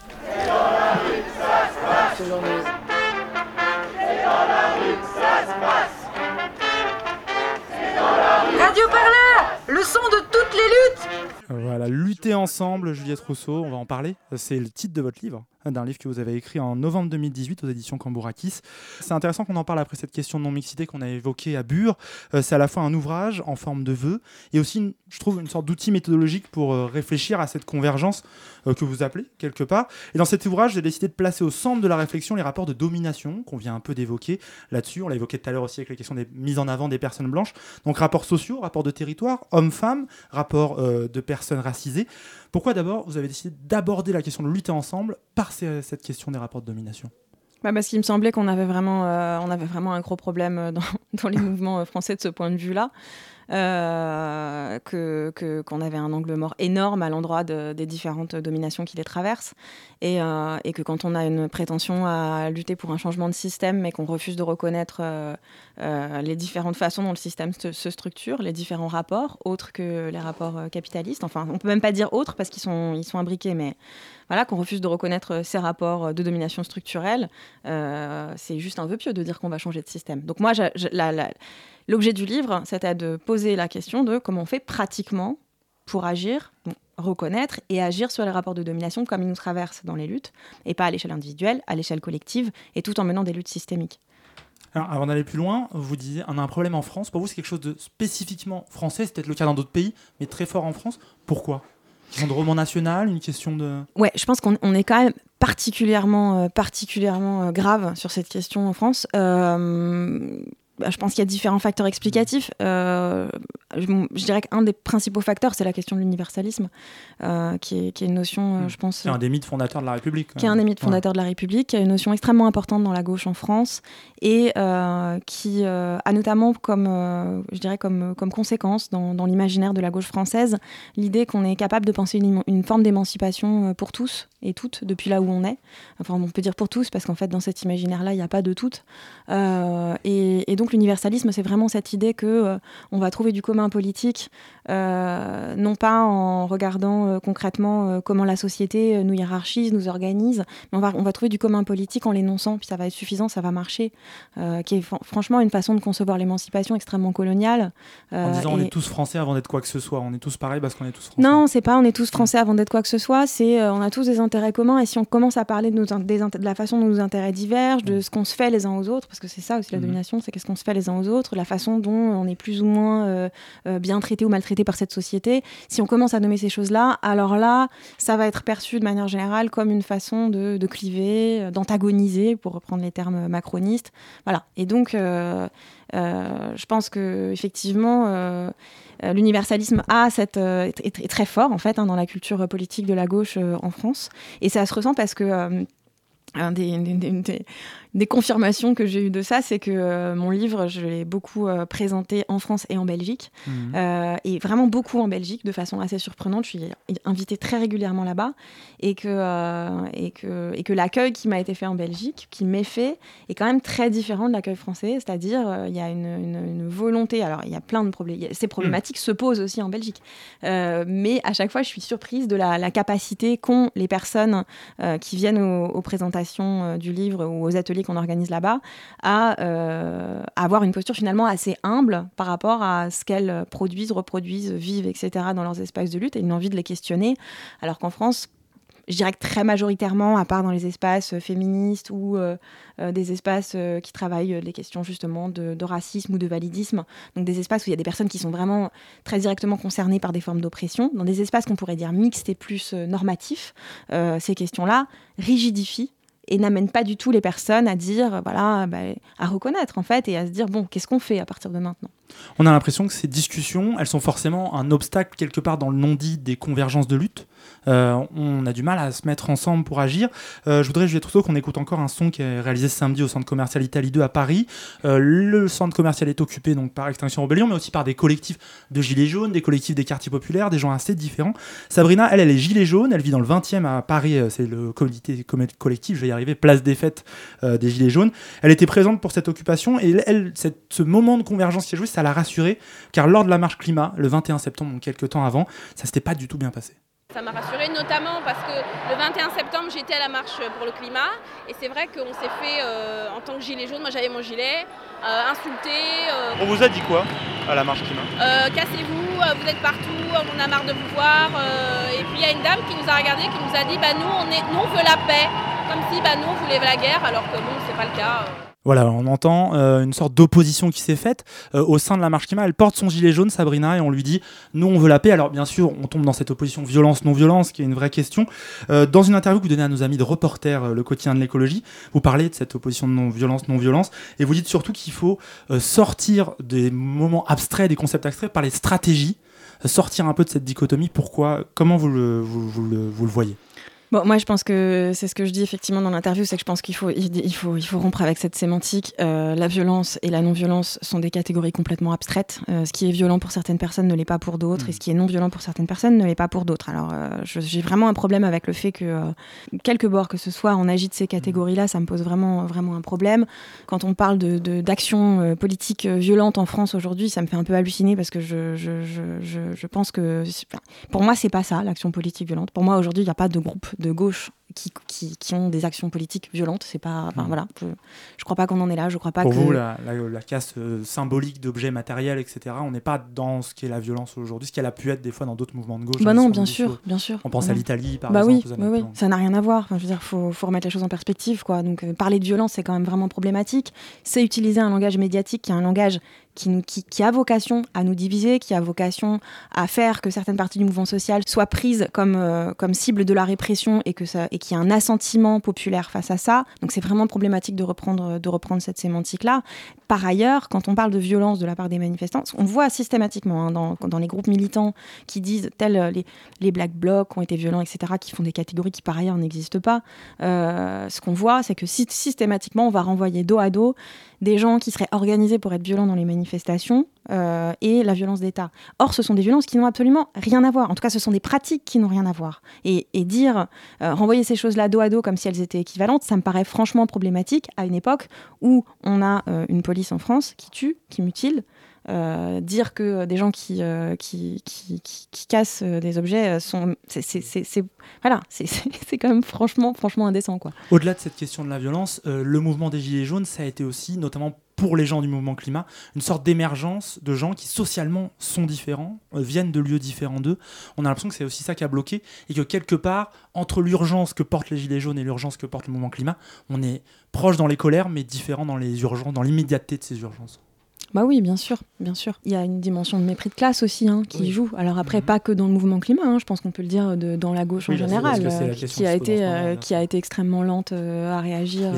Radio Parleur, le son de toutes les luttes Voilà, lutter ensemble, Juliette Rousseau, on va en parler. C'est le titre de votre livre, d'un livre que vous avez écrit en novembre 2018 aux éditions Cambourakis. C'est intéressant qu'on en parle après cette question de non-mixité qu'on a évoquée à Bure. Euh, c'est à la fois un ouvrage en forme de vœux et aussi, je trouve, une sorte d'outil méthodologique pour euh, réfléchir à cette convergence euh, que vous appelez quelque part. Et dans cet ouvrage, j'ai décidé de placer au centre de la réflexion les rapports de domination qu'on vient un peu d'évoquer là-dessus. On l'a évoqué tout à l'heure aussi avec la question des mises en avant des personnes blanches. Donc rapports sociaux, rapports de territoire, hommes-femmes, rapports de personnes racisées. Pourquoi d'abord vous avez décidé d'aborder la question de lutter ensemble par cette question des rapports de domination? Bah, parce qu'il me semblait qu'on avait vraiment, euh, un gros problème euh, dans, dans les mouvements euh, français de ce point de vue-là. Euh, qu'on avait un angle mort énorme à l'endroit de- des différentes dominations qui les traversent et, euh, et que quand on a une prétention à lutter pour un changement de système mais qu'on refuse de reconnaître euh, euh, les différentes façons dont le système se, structure, les différents rapports autres que les rapports capitalistes, enfin on peut même pas dire autres parce qu'ils sont, ils sont imbriqués mais voilà, qu'on refuse de reconnaître ces rapports de domination structurelle, c'est juste un vœu pieux de dire qu'on va changer de système. Donc moi, la- la- l'objet du livre, c'était de poser la question de comment on fait pratiquement pour agir, bon, reconnaître et agir sur les rapports de domination comme ils nous traversent dans les luttes, et pas à l'échelle individuelle, à l'échelle collective, et tout en menant des luttes systémiques. Alors, avant d'aller plus loin, vous disiez on a un problème en France. Pour vous, c'est quelque chose de spécifiquement français. C'est peut-être le cas dans d'autres pays, mais très fort en France. Pourquoi? Une question de roman national, une question de. Ouais, je pense qu'on on est quand même particulièrement, euh, particulièrement euh, grave sur cette question en France. Euh, bah, je pense qu'il y a différents facteurs explicatifs. Euh, je, je dirais qu'un des principaux facteurs, c'est la question de l'universalisme, euh, qui, est, qui est une notion, euh, je pense, C'est un des mythes fondateurs de la République. qui est un des mythes fondateurs de la République, qui a une notion extrêmement importante dans la gauche en France et qui a notamment comme, je dirais comme, comme conséquence dans, dans l'imaginaire de la gauche française l'idée qu'on est capable de penser une, une forme d'émancipation pour tous et toutes depuis là où on est. Enfin, on peut dire pour tous parce qu'en fait, dans cet imaginaire-là, il n'y a pas de toutes. Et, et donc, l'universalisme, c'est vraiment cette idée que euh, on va trouver du commun politique, euh, non pas en regardant euh, concrètement comment la société nous hiérarchise, nous organise, mais on va, on va trouver du commun politique en l'énonçant, puis ça va être suffisant, ça va marcher, qui est fran- franchement une façon de concevoir l'émancipation extrêmement coloniale. En disant on est tous français avant d'être quoi que ce soit. On est tous pareils parce qu'on est tous français. non, c'est pas on est tous français avant d'être quoi que ce soit, c'est on a tous des intérêts communs et si on commence à parler de, nos, des de la façon dont nos intérêts divergent, de ce qu'on se fait les uns aux autres, parce que c'est ça aussi la Mhm. C'est qu'est-ce qu'on se fait les uns aux autres, la façon dont on est plus ou moins euh, euh, bien traité ou maltraité par cette société, si on commence à nommer ces choses-là, alors là, ça va être perçu de manière générale comme une façon de, de cliver, euh, d'antagoniser, pour reprendre les termes macronistes. Voilà. Et donc, je pense que effectivement, l'universalisme a cette est, très fort en fait hein, dans la culture politique de la gauche en France, et ça se ressent parce que des- des- confirmations que j'ai eues de ça, c'est que euh, mon livre, je l'ai beaucoup euh, présenté en France et en Belgique, Mhm. Euh, et vraiment beaucoup en Belgique, de façon assez surprenante. Je suis invitée très régulièrement là-bas, et que, et que, et que l'accueil qui m'a été fait en Belgique, qui m'est fait, est quand même très différent de l'accueil français, c'est-à-dire il y a une, une- une volonté, alors il y a plein de problèmes, ces problématiques se posent aussi en Belgique, mais à chaque fois je suis surprise de la, la capacité qu'ont les personnes qui viennent aux, aux présentations du livre ou aux ateliers qu'on organise là-bas, à euh, avoir une posture finalement assez humble par rapport à ce qu'elles produisent, reproduisent, vivent, etc. dans leurs espaces de lutte et une envie de les questionner. Alors qu'en France, je dirais que très majoritairement, à part dans les espaces féministes ou euh, euh, des espaces qui travaillent les questions justement de, de racisme ou de validisme, donc des espaces où il y a des personnes qui sont vraiment très directement concernées par des formes d'oppression, dans des espaces qu'on pourrait dire mixtes et plus normatifs, ces questions-là rigidifient et n'amènent pas du tout les personnes à dire, voilà, bah, à reconnaître en fait et à se dire, bon, qu'est-ce qu'on fait à partir de maintenant? On a l'impression que ces discussions, elles sont forcément un obstacle quelque part dans le non-dit des convergences de lutte. Euh, on a du mal à se mettre ensemble pour agir. Euh, je voudrais, Juliette Trousseau, qu'on écoute encore un son qui est réalisé samedi au centre commercial Italie 2 à Paris. Euh, le centre commercial est occupé donc par Extinction Rebellion, mais aussi par des collectifs de gilets jaunes, des collectifs des quartiers populaires, des gens assez différents. Sabrina, elle, elle est gilet jaune, elle vit dans le 20e à Paris, c'est le comité collectif, je vais y arriver, place des fêtes des gilets jaunes. Elle était présente pour cette occupation et elle, ce moment de convergence qui a joué, ça l'a rassurée, car lors de la marche climat, le 21 septembre, donc quelques temps avant, ça s'était pas du tout bien passé. Ça m'a rassurée notamment parce que le 21 septembre j'étais à la marche pour le climat et c'est vrai qu'on s'est fait euh, en tant que gilet jaune, moi j'avais mon gilet, euh, insulté, euh, On vous a dit quoi à la marche climat? Euh, cassez-vous, vous êtes partout, on a marre de vous voir. et puis il y a une dame qui nous a regardé, qui nous a dit bah nous on, est, nous, on veut la paix, comme si bah nous on voulait la guerre alors que bon c'est pas le cas. Voilà, on entend euh, une sorte d'opposition qui s'est faite euh, au sein de la marche climat. Elle porte son gilet jaune, Sabrina, et on lui dit nous on veut la paix. Alors bien sûr, on tombe dans cette opposition violence-non-violence, qui est une vraie question. Euh, dans une interview que vous donnez à nos amis de Reporter, le quotidien de l'écologie, vous parlez de cette opposition de non-violence-non-violence, et vous dites surtout qu'il faut sortir des moments abstraits, des concepts abstraits, par les stratégies, sortir un peu de cette dichotomie. Pourquoi? Comment vous le voyez? Bon, moi, je pense que c'est ce que je dis effectivement dans l'interview, c'est que je pense qu'il faut, il, faut, il faut rompre avec cette sémantique. Euh, la violence et la non-violence sont des catégories complètement abstraites. Euh, ce qui est violent pour certaines personnes ne l'est pas pour d'autres, et ce qui est non violent pour certaines personnes ne l'est pas pour d'autres. Alors, euh, j'ai vraiment un problème avec le fait que, quelque bord que ce soit, on agite ces catégories-là, ça me pose vraiment, vraiment un problème. Quand on parle de, d'actions politiques violentes en France aujourd'hui, ça me fait un peu halluciner parce que je, je, je, je, pense que, pour moi, c'est pas ça, l'action politique violente. Pour moi, aujourd'hui, il n'y a pas de groupe de gauche qui, qui, qui ont des actions politiques violentes. C'est pas, enfin, Mhm. voilà, je, je crois pas qu'on en est là. Je crois pas Pour que. vous, la, la- la casse euh, symbolique d'objets matériels, etc., on n'est pas dans ce qu'est la violence aujourd'hui, ce qu'elle a pu être des fois dans d'autres mouvements de gauche. Bah dans non, bien 70, sûr, bien sûr. On pense Bah à l'Italie, par bah exemple. oui, aux oui, années oui, 90. ça n'a rien à voir. Enfin, je veux dire, faut, faut remettre les choses en perspective, quoi. Donc, euh, parler de violence, c'est quand même vraiment problématique. C'est utiliser un langage médiatique qui est un langage qui, a vocation à nous diviser, qui a vocation à faire que certaines parties du mouvement social soient prises comme, euh, cible de la répression et qu'il y a un assentiment populaire face à ça. Donc, c'est vraiment problématique de reprendre, cette sémantique-là. Par ailleurs, quand on parle de violence de la part des manifestants, on voit systématiquement hein, dans, les groupes militants qui disent tels euh, les, black blocs ont été violents, etc., qui font des catégories qui par ailleurs n'existent pas. Euh, ce qu'on voit, c'est que sy- systématiquement, on va renvoyer dos à dos des gens qui seraient organisés pour être violents dans les manifestations euh, et la violence d'État. Or, ce sont des violences qui n'ont absolument rien à voir. En tout cas, ce sont des pratiques qui n'ont rien à voir. Et, dire, euh, renvoyer ces choses-là dos à dos comme si elles étaient équivalentes, ça me paraît franchement problématique à une époque où on a euh, une police en France qui tue, qui mutile. Dire que des gens qui, qui, qui, cassent des objets sont. c'est- quand même franchement, franchement indécent. Au-delà de cette question de la violence, le mouvement des Gilets jaunes, ça a été aussi, notamment pour les gens du mouvement climat, une sorte d'émergence de gens qui socialement sont différents, euh, viennent de lieux différents d'eux. On a l'impression que c'est aussi ça qui a bloqué et que quelque part, entre l'urgence que portent les Gilets jaunes et l'urgence que porte le mouvement climat, on est proche dans les colères, mais différent dans les urgences, dans l'immédiateté de ces urgences. Bah oui, bien sûr, bien sûr. Il y a une dimension de mépris de classe aussi hein, qui Oui. joue. Alors après, pas que dans le mouvement climat, hein, je pense qu'on peut le dire de- dans la gauche Oui, en général, euh, qui, a été, euh, qui a été extrêmement lente euh, à réagir.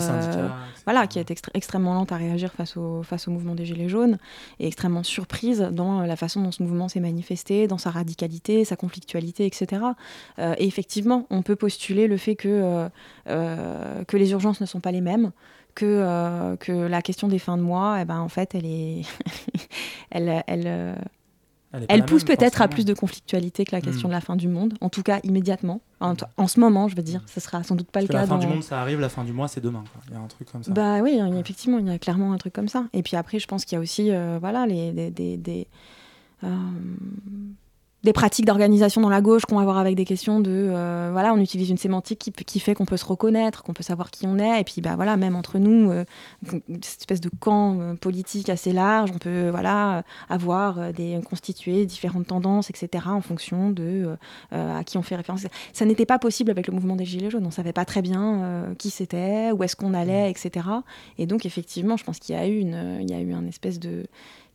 Voilà, qui a été extrêmement lente à réagir face au, face au mouvement des Gilets jaunes et extrêmement surprise dans la façon dont ce mouvement s'est manifesté, dans sa radicalité, sa conflictualité, etc. Et effectivement, on peut postuler le fait que, que les urgences ne sont pas les mêmes, que, euh, que la question des fins de mois, eh ben, en fait, elle est. elle, elle, euh, Elle est pousse peut-être à plus de conflictualité que la question Mm. de la fin du monde, en tout cas immédiatement. En, en ce moment, je veux dire, ce sera sans doute pas Parce le cas la fin dans... du monde, ça arrive, la fin du mois, c'est demain. quoi. Il y a un truc comme ça. Bah oui, effectivement, il y a clairement un truc comme ça. Et puis après, je pense qu'il y a aussi, euh, voilà, les, des, des- des, des pratiques d'organisation dans la gauche qu'on va avoir avec des questions de euh, voilà on utilise une sémantique qui, fait qu'on peut se reconnaître qu'on peut savoir qui on est. Et puis bah voilà même entre nous euh, cette espèce de camp euh, politique assez large on peut voilà avoir des différentes tendances etc en fonction de à qui on fait référence. Ça n'était pas possible avec le mouvement des gilets jaunes. On savait pas très bien qui c'était où est-ce qu'on allait etc et donc effectivement je pense qu'il y a eu une espèce de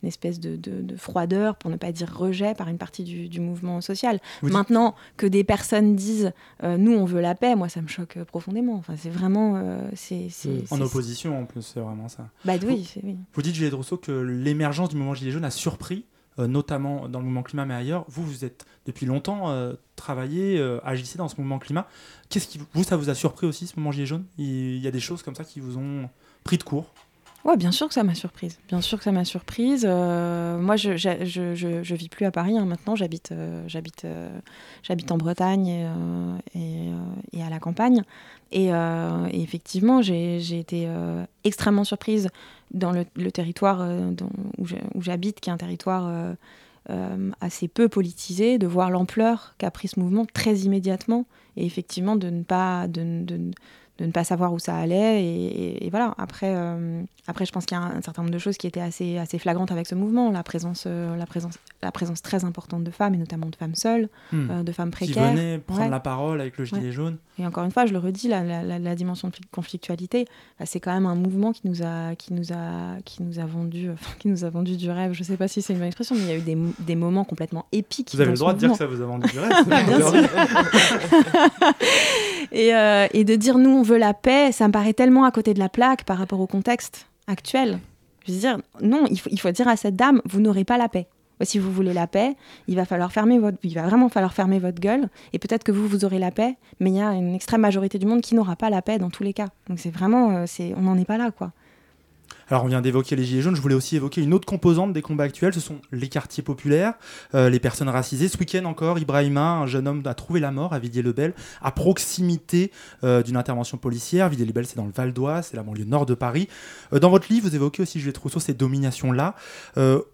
une espèce de, de- de froideur, pour ne pas dire rejet, par une partie du, du mouvement social. Vous dites- Maintenant, que des personnes disent euh, nous, on veut la paix, moi, ça me choque euh, profondément. Enfin, c'est vraiment. euh, c'est, En opposition, en plus, c'est vraiment ça. Bah oui, Vous- oui. Vous dites, Juliette Rousseau, que l'émergence du mouvement Gilets jaunes a surpris, euh, notamment dans le mouvement climat, mais ailleurs. Vous, vous êtes depuis longtemps euh, travaillé, euh, agissez dans ce mouvement climat. Qu'est-ce qui, vous, ça vous a surpris aussi, ce mouvement Gilets jaunes? Il y a des choses comme ça qui vous ont pris de court? Ouais, bien sûr que ça m'a surprise. Bien sûr que ça m'a surprise. Euh, moi, je, je, je, je- vis plus à Paris hein, maintenant. J'habite, euh, j'habite, euh, j'habite en Bretagne et, et, à la campagne. Et, effectivement, j'ai été extrêmement surprise dans le, territoire où j'habite, qui est un territoire assez peu politisé, de voir l'ampleur qu'a pris ce mouvement très immédiatement et effectivement de ne pas de, de ne pas savoir où ça allait et, et- et voilà après euh, après je pense qu'il y a un, un certain nombre de choses qui étaient assez assez flagrantes avec ce mouvement la présence euh, la présence la présence très importante de femmes et notamment de femmes seules Hmm. euh, de femmes Qui précaires venaient prendre Ouais. la parole avec le gilet Ouais. jaune et encore une fois, je le redis, la, la- la- dimension de conflictualité, bah, c'est quand même un mouvement qui nous a, qui nous a, qui nous a vendu, enfin, qui nous a vendu du rêve. Je sais pas si c'est une bonne expression, mais il y a eu des, mo- des moments complètement épiques. Vous avez le droit de dire que ça vous a vendu du rêve. et, euh, et de dire nous on veut la paix, ça me paraît tellement à côté de la plaque par rapport au contexte actuel. Je veux dire, non, il faut, il faut dire à cette dame, vous n'aurez pas la paix. Si vous voulez la paix, il va falloir fermer votre, il va vraiment falloir fermer votre gueule. Et peut-être que vous, vous aurez la paix, mais il y a une extrême majorité du monde qui n'aura pas la paix dans tous les cas. Donc c'est vraiment, euh, c'est, on n'en est pas là, quoi. Alors on vient d'évoquer les Gilets jaunes, je voulais aussi évoquer une autre composante des combats actuels, ce sont les quartiers populaires, euh, les personnes racisées. Ce week-end encore, Ibrahima, un jeune homme, a trouvé la mort à Villiers-le-Bel, à proximité euh, d'une intervention policière. Villiers-le-Bel, c'est dans le Val d'Oise, c'est la banlieue nord de Paris. Euh, dans votre livre, vous évoquez aussi, Juliette Rousseau, ces dominations-là.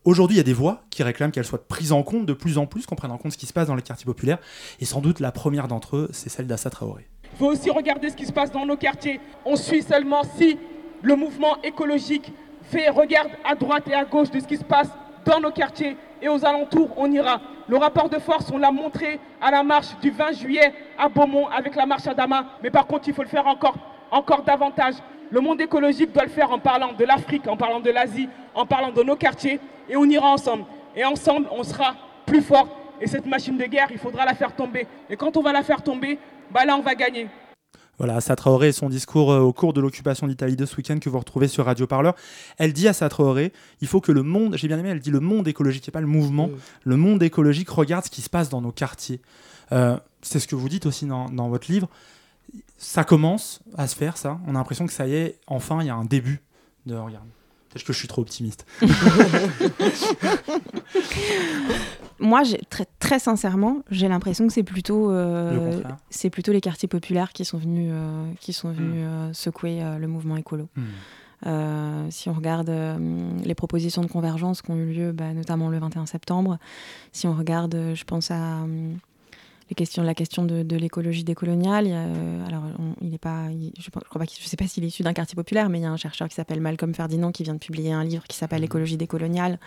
Aujourd'hui, il y a des voix qui réclament qu'elles soient prises en compte de plus en plus, qu'on prenne en compte ce qui se passe dans les quartiers populaires. Et sans doute la première d'entre eux, c'est celle d'Assa Traoré. Il faut aussi regarder ce qui se passe dans nos quartiers. On suit seulement si le mouvement écologique fait regarde à droite et à gauche de ce qui se passe dans nos quartiers et aux alentours, on ira. Le rapport de force, on l'a montré à la marche du 20 juillet à Beaumont avec la marche à Dama. Mais par contre, il faut le faire encore, encore davantage. Le monde écologique doit le faire en parlant de l'Afrique, en parlant de l'Asie, en parlant de nos quartiers et on ira ensemble. Et ensemble, on sera plus fort. Et cette machine de guerre, il faudra la faire tomber. Et quand on va la faire tomber, bah là, on va gagner. Voilà, Assa Traoré et son discours euh, au cours de l'occupation d'Italie de ce week-end que vous retrouvez sur Radio Parleur. Elle dit à Assa Traoré, il faut que le monde, j'ai bien aimé, elle dit le monde écologique, et pas le mouvement, le monde écologique regarde ce qui se passe dans nos quartiers. Euh, c'est ce que vous dites aussi dans, dans votre livre. Ça commence à se faire, ça. On a l'impression que ça y est, enfin, il y a un début de regarde. Peut-être que je suis trop optimiste. Moi, très, très sincèrement, j'ai l'impression que c'est plutôt, euh, c'est plutôt les quartiers populaires qui sont venus, euh, qui sont venus euh, secouer euh, le mouvement écolo. Hmm. Euh, si on regarde euh, les propositions de convergence qui ont eu lieu, bah, notamment le 21 septembre, si on regarde, je pense à euh, les questions, la question de, de l'écologie décoloniale, il y a, euh, alors on- il est pas, il- je, crois pas, je sais pas s'il est issu d'un quartier populaire, mais il y a un chercheur qui s'appelle Malcolm Ferdinand qui vient de publier un livre qui s'appelle L'écologie décoloniale,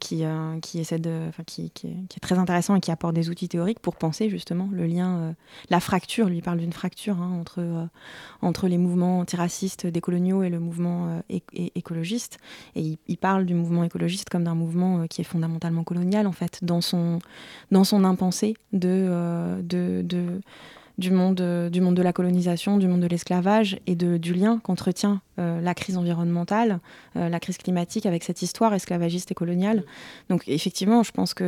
qui, euh, qui essaie de, enfin, qui, qui est, qui est très intéressant et qui apporte des outils théoriques pour penser justement le lien, euh, la fracture. Lui il parle d'une fracture hein, entre euh, entre les mouvements antiracistes décoloniaux et le mouvement écologiste. Et il, il parle du mouvement écologiste comme d'un mouvement qui est fondamentalement colonial, en fait, dans son, dans son impensé de, du, monde, du monde de la colonisation, du monde de l'esclavage et de, du lien qu'entretient euh, la crise environnementale, euh, la crise climatique avec cette histoire esclavagiste et coloniale. Donc effectivement, je pense que...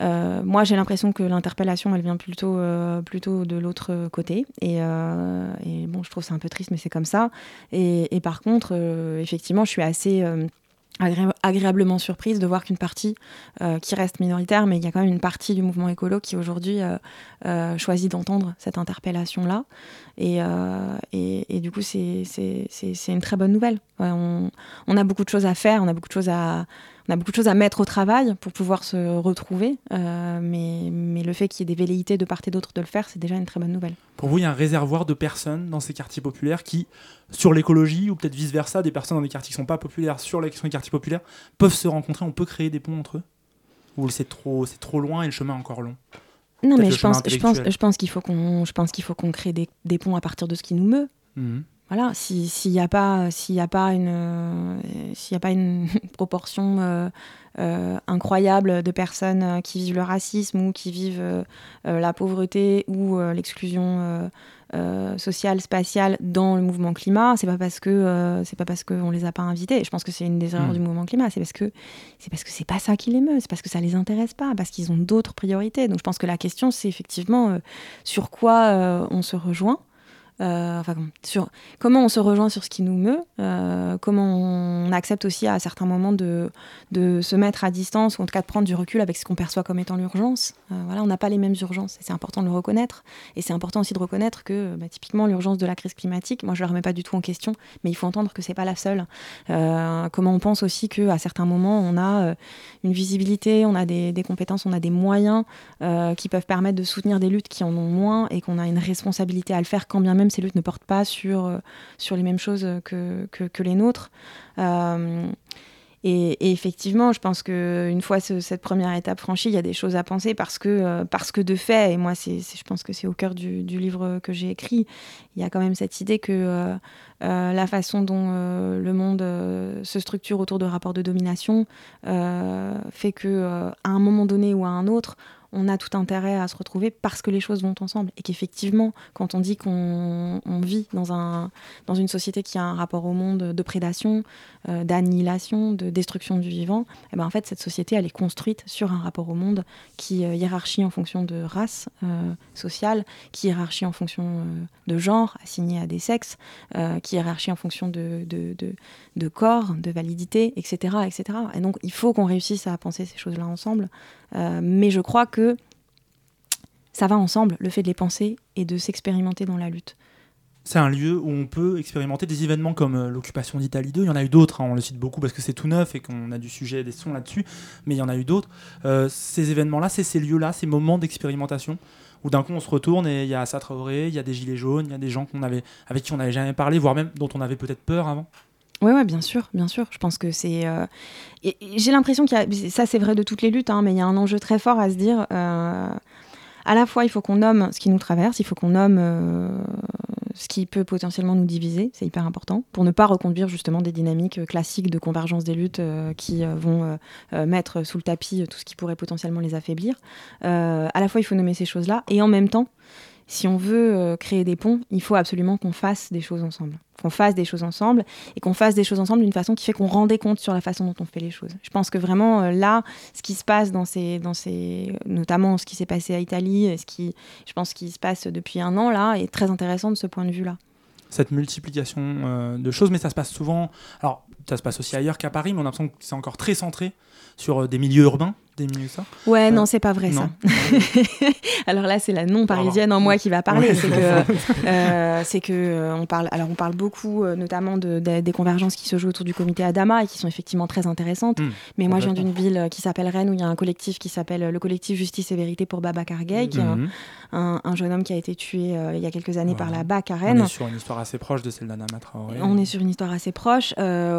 euh, moi, j'ai l'impression que l'interpellation, elle vient plutôt, plutôt de l'autre côté. Et, bon, je trouve ça un peu triste, mais c'est comme ça. Et, par contre, effectivement, je suis assez agré- agréablement surprise de voir qu'une partie euh, qui reste minoritaire, mais il y a quand même une partie du mouvement écolo qui aujourd'hui euh, euh, choisit d'entendre cette interpellation-là. Et, et, du coup, c'est une très bonne nouvelle. On a beaucoup de choses à faire, on a beaucoup de choses à, on a beaucoup de choses à mettre au travail pour pouvoir se retrouver. euh, mais, mais le fait qu'il y ait des velléités de part et d'autre de le faire, c'est déjà une très bonne nouvelle. Pour vous, il y a un réservoir de personnes dans ces quartiers populaires qui, sur l'écologie ou peut-être vice-versa, des personnes dans des quartiers qui ne sont pas populaires sur la question des quartiers populaires, peuvent se rencontrer, on peut créer des ponts entre eux? Ou c'est trop, c'est trop loin et le chemin est encore long? Non, mais je pense, je pense, je pense qu'il faut qu'on, je pense qu'il faut qu'on crée des, des ponts à partir de ce qui nous meut. Mhm. Voilà, si- s'il n'y a pas, s'il a pas une, euh, s'il a pas une proportion euh, euh, incroyable de personnes qui vivent le racisme ou qui vivent la pauvreté ou l'exclusion sociale, spatiale dans le mouvement climat, c'est pas parce que c'est pas parce qu'on les a pas invités. Je pense que c'est une des erreurs Mm. du mouvement climat, c'est parce que c'est parce que c'est pas ça qui les meut, c'est parce que ça les intéresse pas, parce qu'ils ont d'autres priorités. Donc je pense que la question c'est effectivement sur quoi on se rejoint. Euh, sur comment on se rejoint sur ce qui nous meut, euh, comment on accepte aussi à certains moments de, de se mettre à distance ou en tout cas de prendre du recul avec ce qu'on perçoit comme étant l'urgence. Euh, voilà, on n'a pas les mêmes urgences et c'est important de le reconnaître. Et c'est important aussi de reconnaître que bah, typiquement l'urgence de la crise climatique, moi je ne la remets pas du tout en question, mais il faut entendre que c'est pas la seule. Comment on pense aussi qu'à certains moments on a une visibilité, on a des, compétences, on a des moyens qui peuvent permettre de soutenir des luttes qui en ont moins et qu'on a une responsabilité à le faire quand bien même ces luttes ne portent pas sur, euh, sur les mêmes choses que, les nôtres. Euh, et, effectivement, je pense qu'une fois ce- cette première étape franchie, il y a des choses à penser parce que, euh, de fait, et moi c'est, je pense que c'est au cœur du, livre que j'ai écrit, il y a quand même cette idée que la façon dont le monde se structure autour de rapports de domination fait que à un moment donné ou à un autre, on a tout intérêt à se retrouver parce que les choses vont ensemble. Et qu'effectivement, quand on dit qu'on on vit dans, un, dans une société qui a un rapport au monde de prédation, euh, d'annihilation, de destruction du vivant, eh ben en fait, cette société, est construite sur un rapport au monde qui euh, hiérarchie en fonction de race euh, sociale, qui hiérarchie en fonction de genre, assigné à des sexes, qui hiérarchie en fonction de, de corps, de validité, etc., etc. Et donc, il faut qu'on réussisse à penser ces choses-là ensemble. Euh, mais je crois que ça va ensemble, le fait de les penser et de s'expérimenter dans la lutte. C'est un lieu où on peut expérimenter des événements comme euh, l'occupation d'Italie 2. Il y en a eu d'autres, hein, on le cite beaucoup parce que c'est tout neuf et qu'on a du sujet, des sons là-dessus, mais il y en a eu d'autres. Euh, ces événements-là, c'est ces lieux-là, ces moments d'expérimentation où d'un coup on se retourne et il y a Assa il y a des gilets jaunes, il y a des gens qu'on avait, avec qui on n'avait jamais parlé, voire même dont on avait peut-être peur avant. Oui, bien sûr, bien sûr. Je pense que c'est. euh, J'ai l'impression qu'il y a. Ça, c'est vrai de toutes les luttes, hein, mais il y a un enjeu très fort à se dire. euh, à la fois, il faut qu'on nomme ce qui nous traverse, il faut qu'on nomme euh, ce qui peut potentiellement nous diviser, c'est hyper important, pour ne pas reconduire justement des dynamiques classiques de convergence des luttes qui vont mettre sous le tapis tout ce qui pourrait potentiellement les affaiblir. À la fois, il faut nommer ces choses-là, et en même temps, si on veut euh, créer des ponts, il faut absolument qu'on fasse des choses ensemble. Qu'on fasse des choses ensemble et qu'on fasse des choses ensemble d'une façon qui fait qu'on rendait compte sur la façon dont on fait les choses. Je pense que vraiment euh, là, ce qui se passe dans ces, dans ces, notamment ce qui s'est passé à Italie, ce qui, je pense, qui se passe depuis un an là, est très intéressant de ce point de vue-là. Cette multiplication euh, de choses, mais ça se passe souvent. Alors, ça se passe aussi ailleurs qu'à Paris, mais on a l'impression que c'est encore très centré sur des milieux urbains, des ça. Ouais, Euh, non, c'est pas vrai non. ça. Alors là, c'est la non parisienne en moi qui va parler. Ouais. C'est que, euh, c'est que euh, on parle. Alors on parle beaucoup, notamment de, de- des convergences qui se jouent autour du comité Adama et qui sont effectivement très intéressantes. Mm, Mais moi, je viens d'une ville qui s'appelle Rennes où il y a un collectif qui s'appelle le collectif Justice et Vérité pour Babacar Gay, qui est un, Mhm. un- un jeune homme qui a été tué euh, il y a quelques années par la BAC à On Rennes. est sur une histoire assez proche de celle d'Adama Traoré. On est sur une histoire assez proche.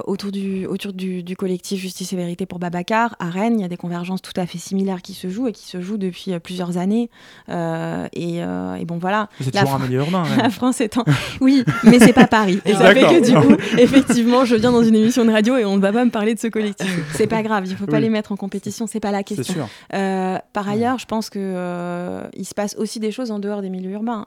Autour du, autour du, du collectif Justice et Vérité pour Babacar, à Rennes, il y a des convergences tout à fait similaires qui se jouent et qui se jouent depuis euh, plusieurs années. Euh, et, euh, et bon, voilà. C'est toujours un milieu urbain. La France étant. Oui, mais c'est pas Paris. Et ça fait que du coup, effectivement, je viens dans une émission de radio et on ne va pas me parler de ce collectif. C'est pas grave, il faut pas Oui. les mettre en compétition, c'est pas la question. sûr. Euh, par ailleurs, je pense euh, il se passe aussi des choses en dehors des milieux urbains.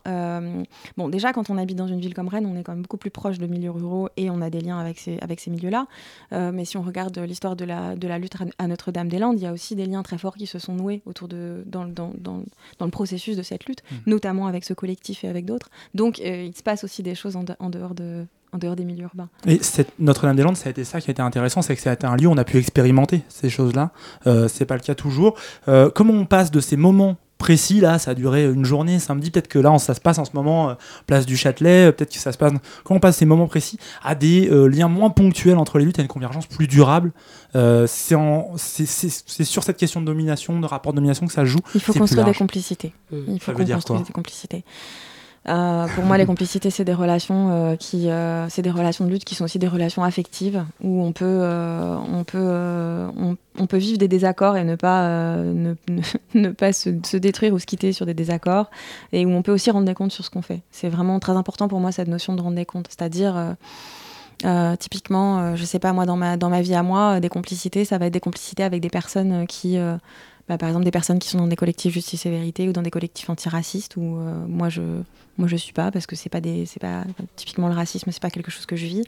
Bon, déjà, quand on habite dans une ville comme Rennes, on est quand même beaucoup plus proche de milieux ruraux et on a des liens avec ces, avec ces milieux-là. Mais si on regarde l'histoire de la, de la lutte à Notre-Dame-des-Landes, il y a aussi des liens très forts qui se sont noués autour de, dans, dans, dans, dans le processus de cette lutte, notamment avec ce collectif et avec d'autres. Donc, euh, il se passe aussi des choses en, de- en dehors de en dehors des milieux urbains. Et Notre-Dame-des-Landes, ça a été ça qui a été intéressant, c'est que ça a été un lieu où on a pu expérimenter ces choses-là. Euh, c'est pas le cas toujours. Euh, comment on passe de ces moments précis, là, ça a duré une journée, samedi, peut-être que là, on- ça se passe en ce moment, euh, place du Châtelet, euh, peut-être que ça se passe, quand on passe ces moments précis, à des euh, liens moins ponctuels entre les luttes, à une convergence plus durable. Euh, c'est sur cette question de domination, de rapport de domination que ça se joue. Il faut construire des complicités. Il faut qu'on construise des complicités. Euh, pour moi, les complicités, c'est des relations euh, qui, euh, c'est des relations de lutte qui sont aussi des relations affectives où on peut, on peut, on, peut vivre des désaccords et ne pas, ne, pas se, détruire ou se quitter sur des désaccords et où on peut aussi rendre des comptes sur ce qu'on fait. C'est vraiment très important pour moi cette notion de rendre des comptes, c'est-à-dire typiquement, euh, je sais pas moi dans ma dans ma vie à moi, des complicités, ça va être des complicités avec des personnes qui bah, par exemple des personnes qui sont dans des collectifs justice et vérité ou dans des collectifs antiracistes où moi je moi je suis pas parce que c'est pas des c'est pas typiquement le racisme c'est pas quelque chose que je vis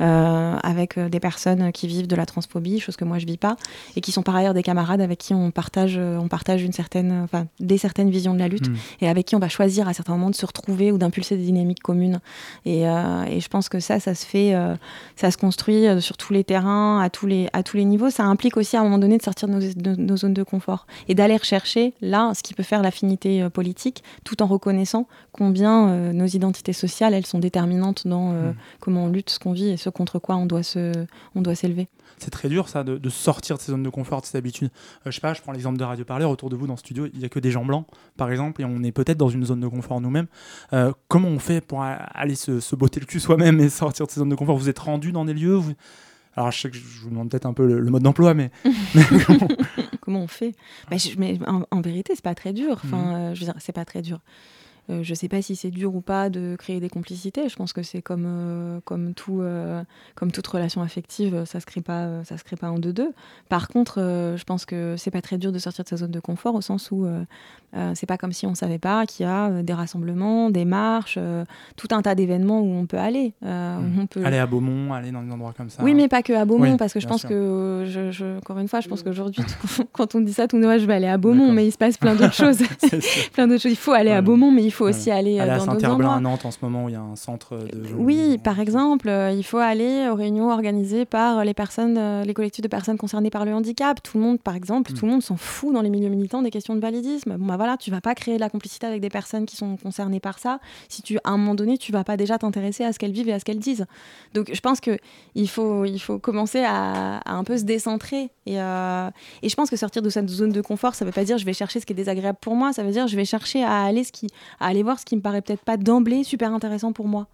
euh, avec euh, des personnes qui vivent de la transphobie chose que moi je vis pas et qui sont par ailleurs des camarades avec qui on partage euh, on partage une certaine enfin des certaines visions de la lutte Mm. et avec qui on va choisir à certains moments de se retrouver ou d'impulser des dynamiques communes et, euh, et je pense que ça ça se fait euh, ça se construit sur tous les terrains à tous les à tous les niveaux ça implique aussi à un moment donné de sortir de nos, de nos zones de confort et d'aller rechercher là ce qui peut faire l'affinité politique tout en reconnaissant combien euh, nos identités sociales elles sont déterminantes dans euh, Mm. comment on lutte ce qu'on vit et ce contre quoi on doit se on doit s'élever C'est très dur ça de, de sortir de ces zones de confort, de ces habitudes. Euh, je sais pas, je prends l'exemple de Radio Parleur, autour de vous dans le studio, il n'y a que des gens blancs par exemple, et on est peut-être dans une zone de confort nous-mêmes. Comment on fait pour aller se, se botter le cul soi-même et sortir de ces zones de confort? Vous êtes rendu dans des lieux vous- Alors je sais que je vous demande peut-être un peu le, le mode d'emploi, mais, mais comment- comment on fait? Bah, je- mais en, en vérité, c'est pas très dur. Enfin, euh, je veux dire, c'est pas très dur. Euh, je sais pas si c'est dur ou pas de créer des complicités. Je pense que c'est comme euh, comme tout euh, comme toute relation affective, ça se crée pas ça se crée pas en deux deux. Par contre, je pense que c'est pas très dur de sortir de sa zone de confort au sens où euh, c'est pas comme si on savait pas qu'il y a euh, des rassemblements, des marches, euh, tout un tas d'événements où on peut aller. Euh, on peut aller à Beaumont, aller dans des endroits comme ça. oui, mais pas que à Beaumont, Oui, parce que je pense sûr. que, je, je- encore une fois, je pense qu'aujourd'hui, tout- quand on dit ça, tout le monde, ouais, je vais aller à Beaumont, mais il se passe plein d'autres choses. Plein d'autres choses. Il faut aller à Beaumont, mais il faut aussi aller Aller à dans d'autres endroits. à Nantes en ce moment où il y a un centre de. Oui, par exemple, il faut aller aux réunions organisées par les personnes, les collectifs de personnes concernées par le handicap. Tout le monde, par exemple, tout le monde s'en fout dans les milieux militants des questions de validisme. Bon, bah voilà, tu vas pas créer de la complicité avec des personnes qui sont concernées par ça si tu, à un moment donné, tu vas pas déjà t'intéresser à ce qu'elles vivent et à ce qu'elles disent. Donc, je pense que il faut, il faut commencer à, un peu se décentrer. Et, euh, et je pense que sortir de cette zone de confort, ça veut pas dire je vais chercher ce qui est désagréable pour moi. Ça veut dire je vais chercher à aller, ce qui, à aller voir ce qui me paraît peut-être pas d'emblée super intéressant pour moi.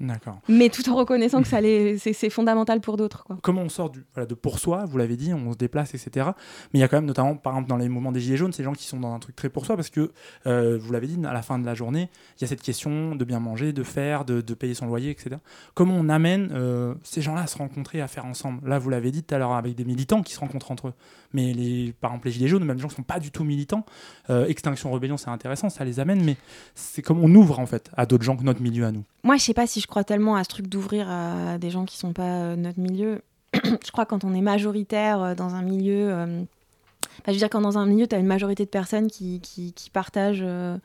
D'accord. Mais tout en reconnaissant que ça c'est fondamental pour d'autres. comment on sort du, voilà, de pour soi, vous l'avez dit, on se déplace, etc. Mais il y a quand même, notamment, par exemple, dans les mouvements des Gilets jaunes, ces gens qui sont dans un truc très pour soi, parce que, euh, vous l'avez dit, à la fin de la journée, il y a cette question de bien manger, de faire, de, de payer son loyer, etc. Comment on amène euh, ces gens-là à se rencontrer, à faire ensemble? Là, vous l'avez dit tout à l'heure, avec des militants qui se rencontrent entre eux. Mais, les, par exemple, les Gilets jaunes, même des gens qui ne sont pas du tout militants, euh, Extinction Rebellion, c'est intéressant, ça les amène, mais c'est comme on ouvre, en fait, à d'autres gens que notre milieu à nous. Moi, je sais pas si je crois tellement à ce truc d'ouvrir à des gens qui sont pas euh, notre milieu. je crois quand on est majoritaire euh, dans un milieu. euh, je veux dire, quand dans un milieu, tu as une majorité de personnes qui, partagent. une,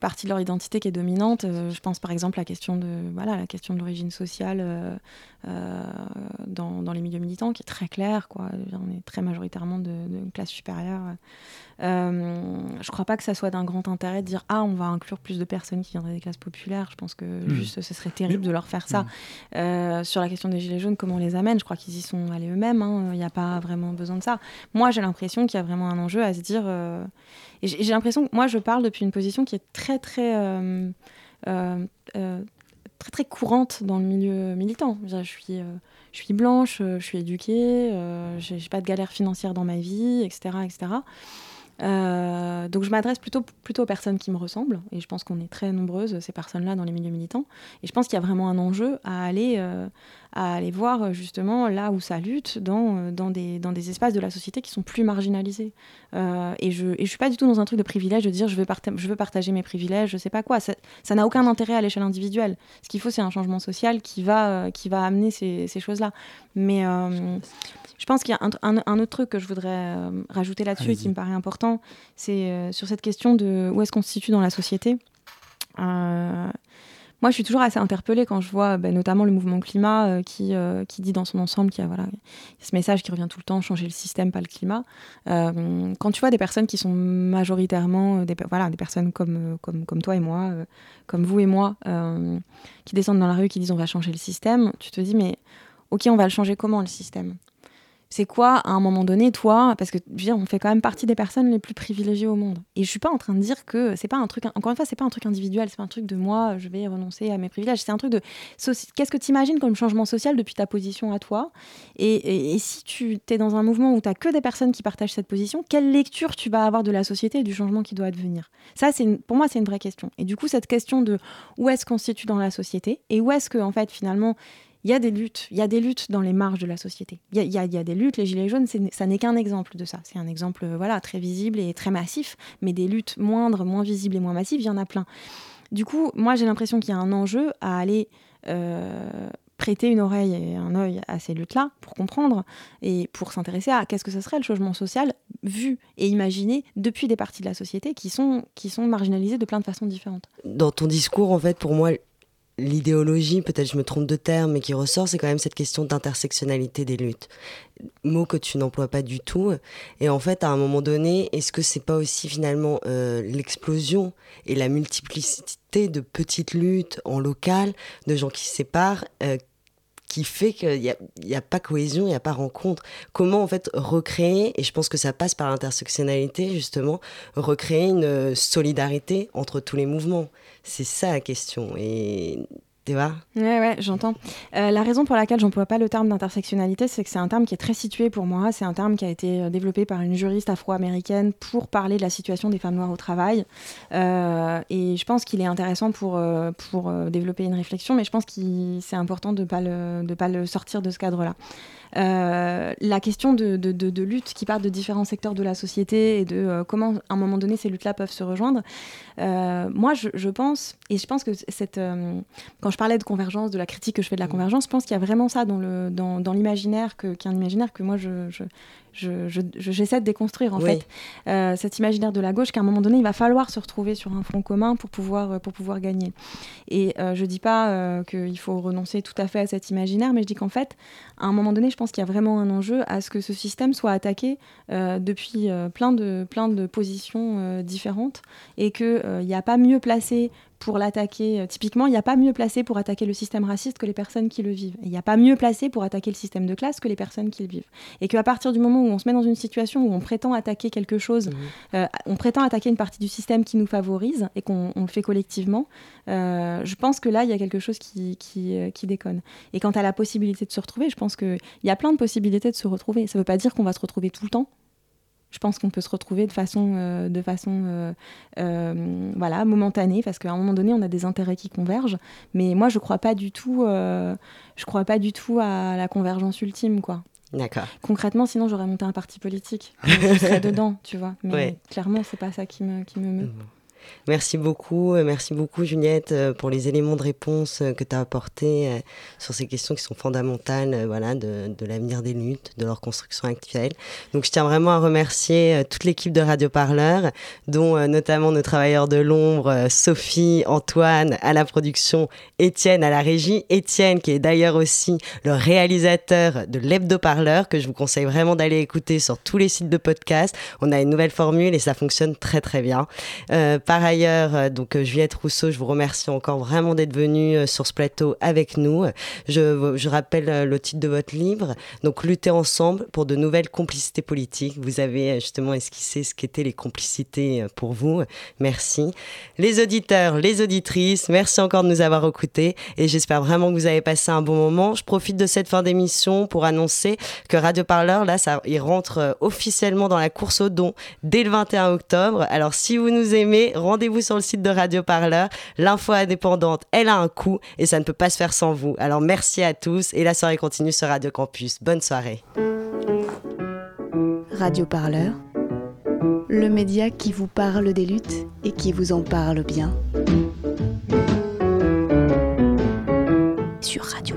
partie de leur identité qui est dominante. Je pense par exemple à la question de voilà la question de l'origine sociale dans, les milieux militants qui est très claire On est très majoritairement de classe supérieure. Euh, je crois pas que ça soit d'un grand intérêt de dire ah on va inclure plus de personnes qui viendraient des classes populaires. Je pense que Mm. juste ce serait terrible Mais- de leur faire ça. Mm. Euh, sur la question des gilets jaunes, comment on les amène? Je crois qu'ils y sont allés eux-mêmes. hein. Il n'y a pas vraiment besoin de ça. Moi, j'ai l'impression qu'il y a vraiment un enjeu à se dire. euh, et j'ai l'impression que moi, je parle depuis une position qui est très, très. euh, euh, euh, très très courante dans le milieu militant. Je, suis, euh, je suis blanche, je suis éduquée, j'ai pas de galère financière dans ma vie, etc. etc. Euh, donc je m'adresse plutôt, plutôt aux personnes qui me ressemblent, et je pense qu'on est très nombreuses, ces personnes-là, dans les milieux militants. Et je pense qu'il y a vraiment un enjeu à aller, euh, à aller voir justement là où ça lutte, dans, euh, dans, des, dans des espaces de la société qui sont plus marginalisés. Euh, et je ne suis pas du tout dans un truc de privilège, de dire je veux, parta- je veux partager mes privilèges, je sais pas quoi. Ça n'a aucun intérêt à l'échelle individuelle. Ce qu'il faut, c'est un changement social qui va, qui va amener ces, ces choses-là. Mais je pense qu'il y a un, un- un autre truc que je voudrais rajouter là-dessus et qui me paraît important, c'est euh, sur cette question de où est-ce qu'on se situe dans la société. Euh, moi, je suis toujours assez interpellée quand je vois ben, notamment le mouvement climat euh, qui, dit dans son ensemble qu'il y a voilà, ce message qui revient tout le temps, changer le système, pas le climat. Quand tu vois des personnes qui sont majoritairement des, voilà, des personnes comme, comme, comme toi et moi, comme vous et moi, qui descendent dans la rue, qui disent on va changer le système, tu te dis mais ok, on va le changer comment le système? C'est quoi à un moment donné toi parce que dire, on fait quand même partie des personnes les plus privilégiées au monde. Et je suis pas en train de dire que c'est pas un truc encore une fois c'est pas un truc individuel c'est pas un truc de moi je vais renoncer à mes privilèges c'est un truc de qu'est-ce que tu imagines comme changement social depuis ta position à toi? Et, si tu es dans un mouvement où tu que des personnes qui partagent cette position quelle lecture tu vas avoir de la société et du changement qui doit advenir? Ça c'est pour moi c'est une vraie question. Et du coup cette question de où est-ce qu'on se situe dans la société et où est-ce que en fait finalement il y a des luttes, il y a des luttes dans les marges de la société. Il y a, des luttes, les Gilets jaunes, ça n'est qu'un exemple de ça. C'est un exemple voilà, très visible et très massif, mais des luttes moindres, moins visibles et moins massives, il y en a plein. Du coup, moi j'ai l'impression qu'il y a un enjeu à aller euh, prêter une oreille et un œil à ces luttes-là pour comprendre et pour s'intéresser à qu'est-ce que ce serait le changement social vu et imaginé depuis des parties de la société qui sont, qui sont marginalisées de plein de façons différentes. Dans ton discours, en fait, pour moi, l'idéologie, peut-être je me trompe de terme, mais qui ressort, c'est quand même cette question d'intersectionnalité des luttes. Mot que tu n'emploies pas du tout. Et en fait, à un moment donné, est-ce que c'est pas aussi finalement euh, l'explosion et la multiplicité de petites luttes en local, de gens qui se séparent, euh, qui fait qu'il n'y a, y a, pas cohésion, il n'y a pas rencontre? Comment en fait recréer, et je pense que ça passe par l'intersectionnalité justement, recréer une solidarité entre tous les mouvements? C'est ça la question. Et tu vois? Ouais, ouais, j'entends. Euh, la raison pour laquelle j'emploie pas le terme d'intersectionnalité, c'est que c'est un terme qui est très situé pour moi. C'est un terme qui a été euh, développé par une juriste afro-américaine pour parler de la situation des femmes noires au travail. Euh, et je pense qu'il est intéressant pour, pour développer une réflexion, mais je pense que c'est important de ne pas, pas le sortir de ce cadre-là. Euh, la question de, de, lutte qui part de différents secteurs de la société et de euh, comment, à un moment donné, ces luttes-là peuvent se rejoindre. Euh, moi, je, pense, et je pense que cette, quand je parlais de convergence, de la critique que je fais de la convergence, je pense qu'il y a vraiment ça dans, le, dans, dans l'imaginaire, que, qui est un imaginaire que moi, je, j'essaie je, de déconstruire en fait euh, cet imaginaire de la gauche qu'à un moment donné il va falloir se retrouver sur un front commun pour pouvoir, euh, pour pouvoir gagner. Et euh, je dis pas qu'il faut renoncer tout à fait à cet imaginaire, mais je dis qu'en fait, à un moment donné, je pense qu'il y a vraiment un enjeu à ce que ce système soit attaqué depuis plein, de, plein de positions différentes et qu'il n'y a pas mieux placé pour l'attaquer. Euh, typiquement, il n'y a pas mieux placé pour attaquer le système raciste que les personnes qui le vivent. Il n'y a pas mieux placé pour attaquer le système de classe que les personnes qui le vivent. Et qu'à partir du moment où on se met dans une situation où on prétend attaquer quelque chose, mmh. euh, on prétend attaquer une partie du système qui nous favorise et qu'on le fait collectivement, euh, je pense que là, il y a quelque chose qui, qui, qui déconne. Et quant à la possibilité de se retrouver, je pense qu'il y a plein de possibilités de se retrouver. Ça ne veut pas dire qu'on va se retrouver tout le temps je pense qu'on peut se retrouver de façon, euh, de façon euh, euh, voilà, momentanée, parce qu'à un moment donné, on a des intérêts qui convergent. Mais moi, je crois pas du tout, je crois pas du tout à la convergence ultime, quoi. D'accord. Concrètement, sinon, j'aurais monté un parti politique. je serais dedans, tu vois. Mais clairement, c'est pas ça qui me, qui me meut. Mmh. Merci beaucoup, euh, merci beaucoup Juliette euh, pour les éléments de réponse euh, que tu as apportés sur ces questions qui sont fondamentales voilà, de, l'avenir des luttes, de leur construction actuelle. Donc je tiens vraiment à remercier toute l'équipe de Radio Parleur, dont notamment nos travailleurs de l'ombre, Sophie, Antoine à la production, Étienne à la régie, Étienne qui est d'ailleurs aussi le réalisateur de l'Hebdo Parleur, que je vous conseille vraiment d'aller écouter sur tous les sites de podcast. On a une nouvelle formule et ça fonctionne très très bien. Par ailleurs, euh, donc euh, Juliette Rousseau, je vous remercie encore vraiment d'être venue euh, sur ce plateau avec nous. Je, rappelle le titre de votre livre, donc Lutter ensemble pour de nouvelles complicités politiques. Vous avez justement esquissé ce qu'étaient les complicités pour vous. Merci. Les auditeurs, les auditrices, merci encore de nous avoir écoutés et j'espère vraiment que vous avez passé un bon moment. Je profite de cette fin d'émission pour annoncer que Radio Parleur, là, ça, il rentre officiellement dans la course au don dès le 21 octobre. Alors si vous nous aimez, rendez-vous sur le site de Radio Parleur. L'info indépendante, elle a un coût et ça ne peut pas se faire sans vous. Alors merci à tous et la soirée continue sur Radio Campus. Bonne soirée. Radio Parleur, le média qui vous parle des luttes et qui vous en parle bien. Sur Radio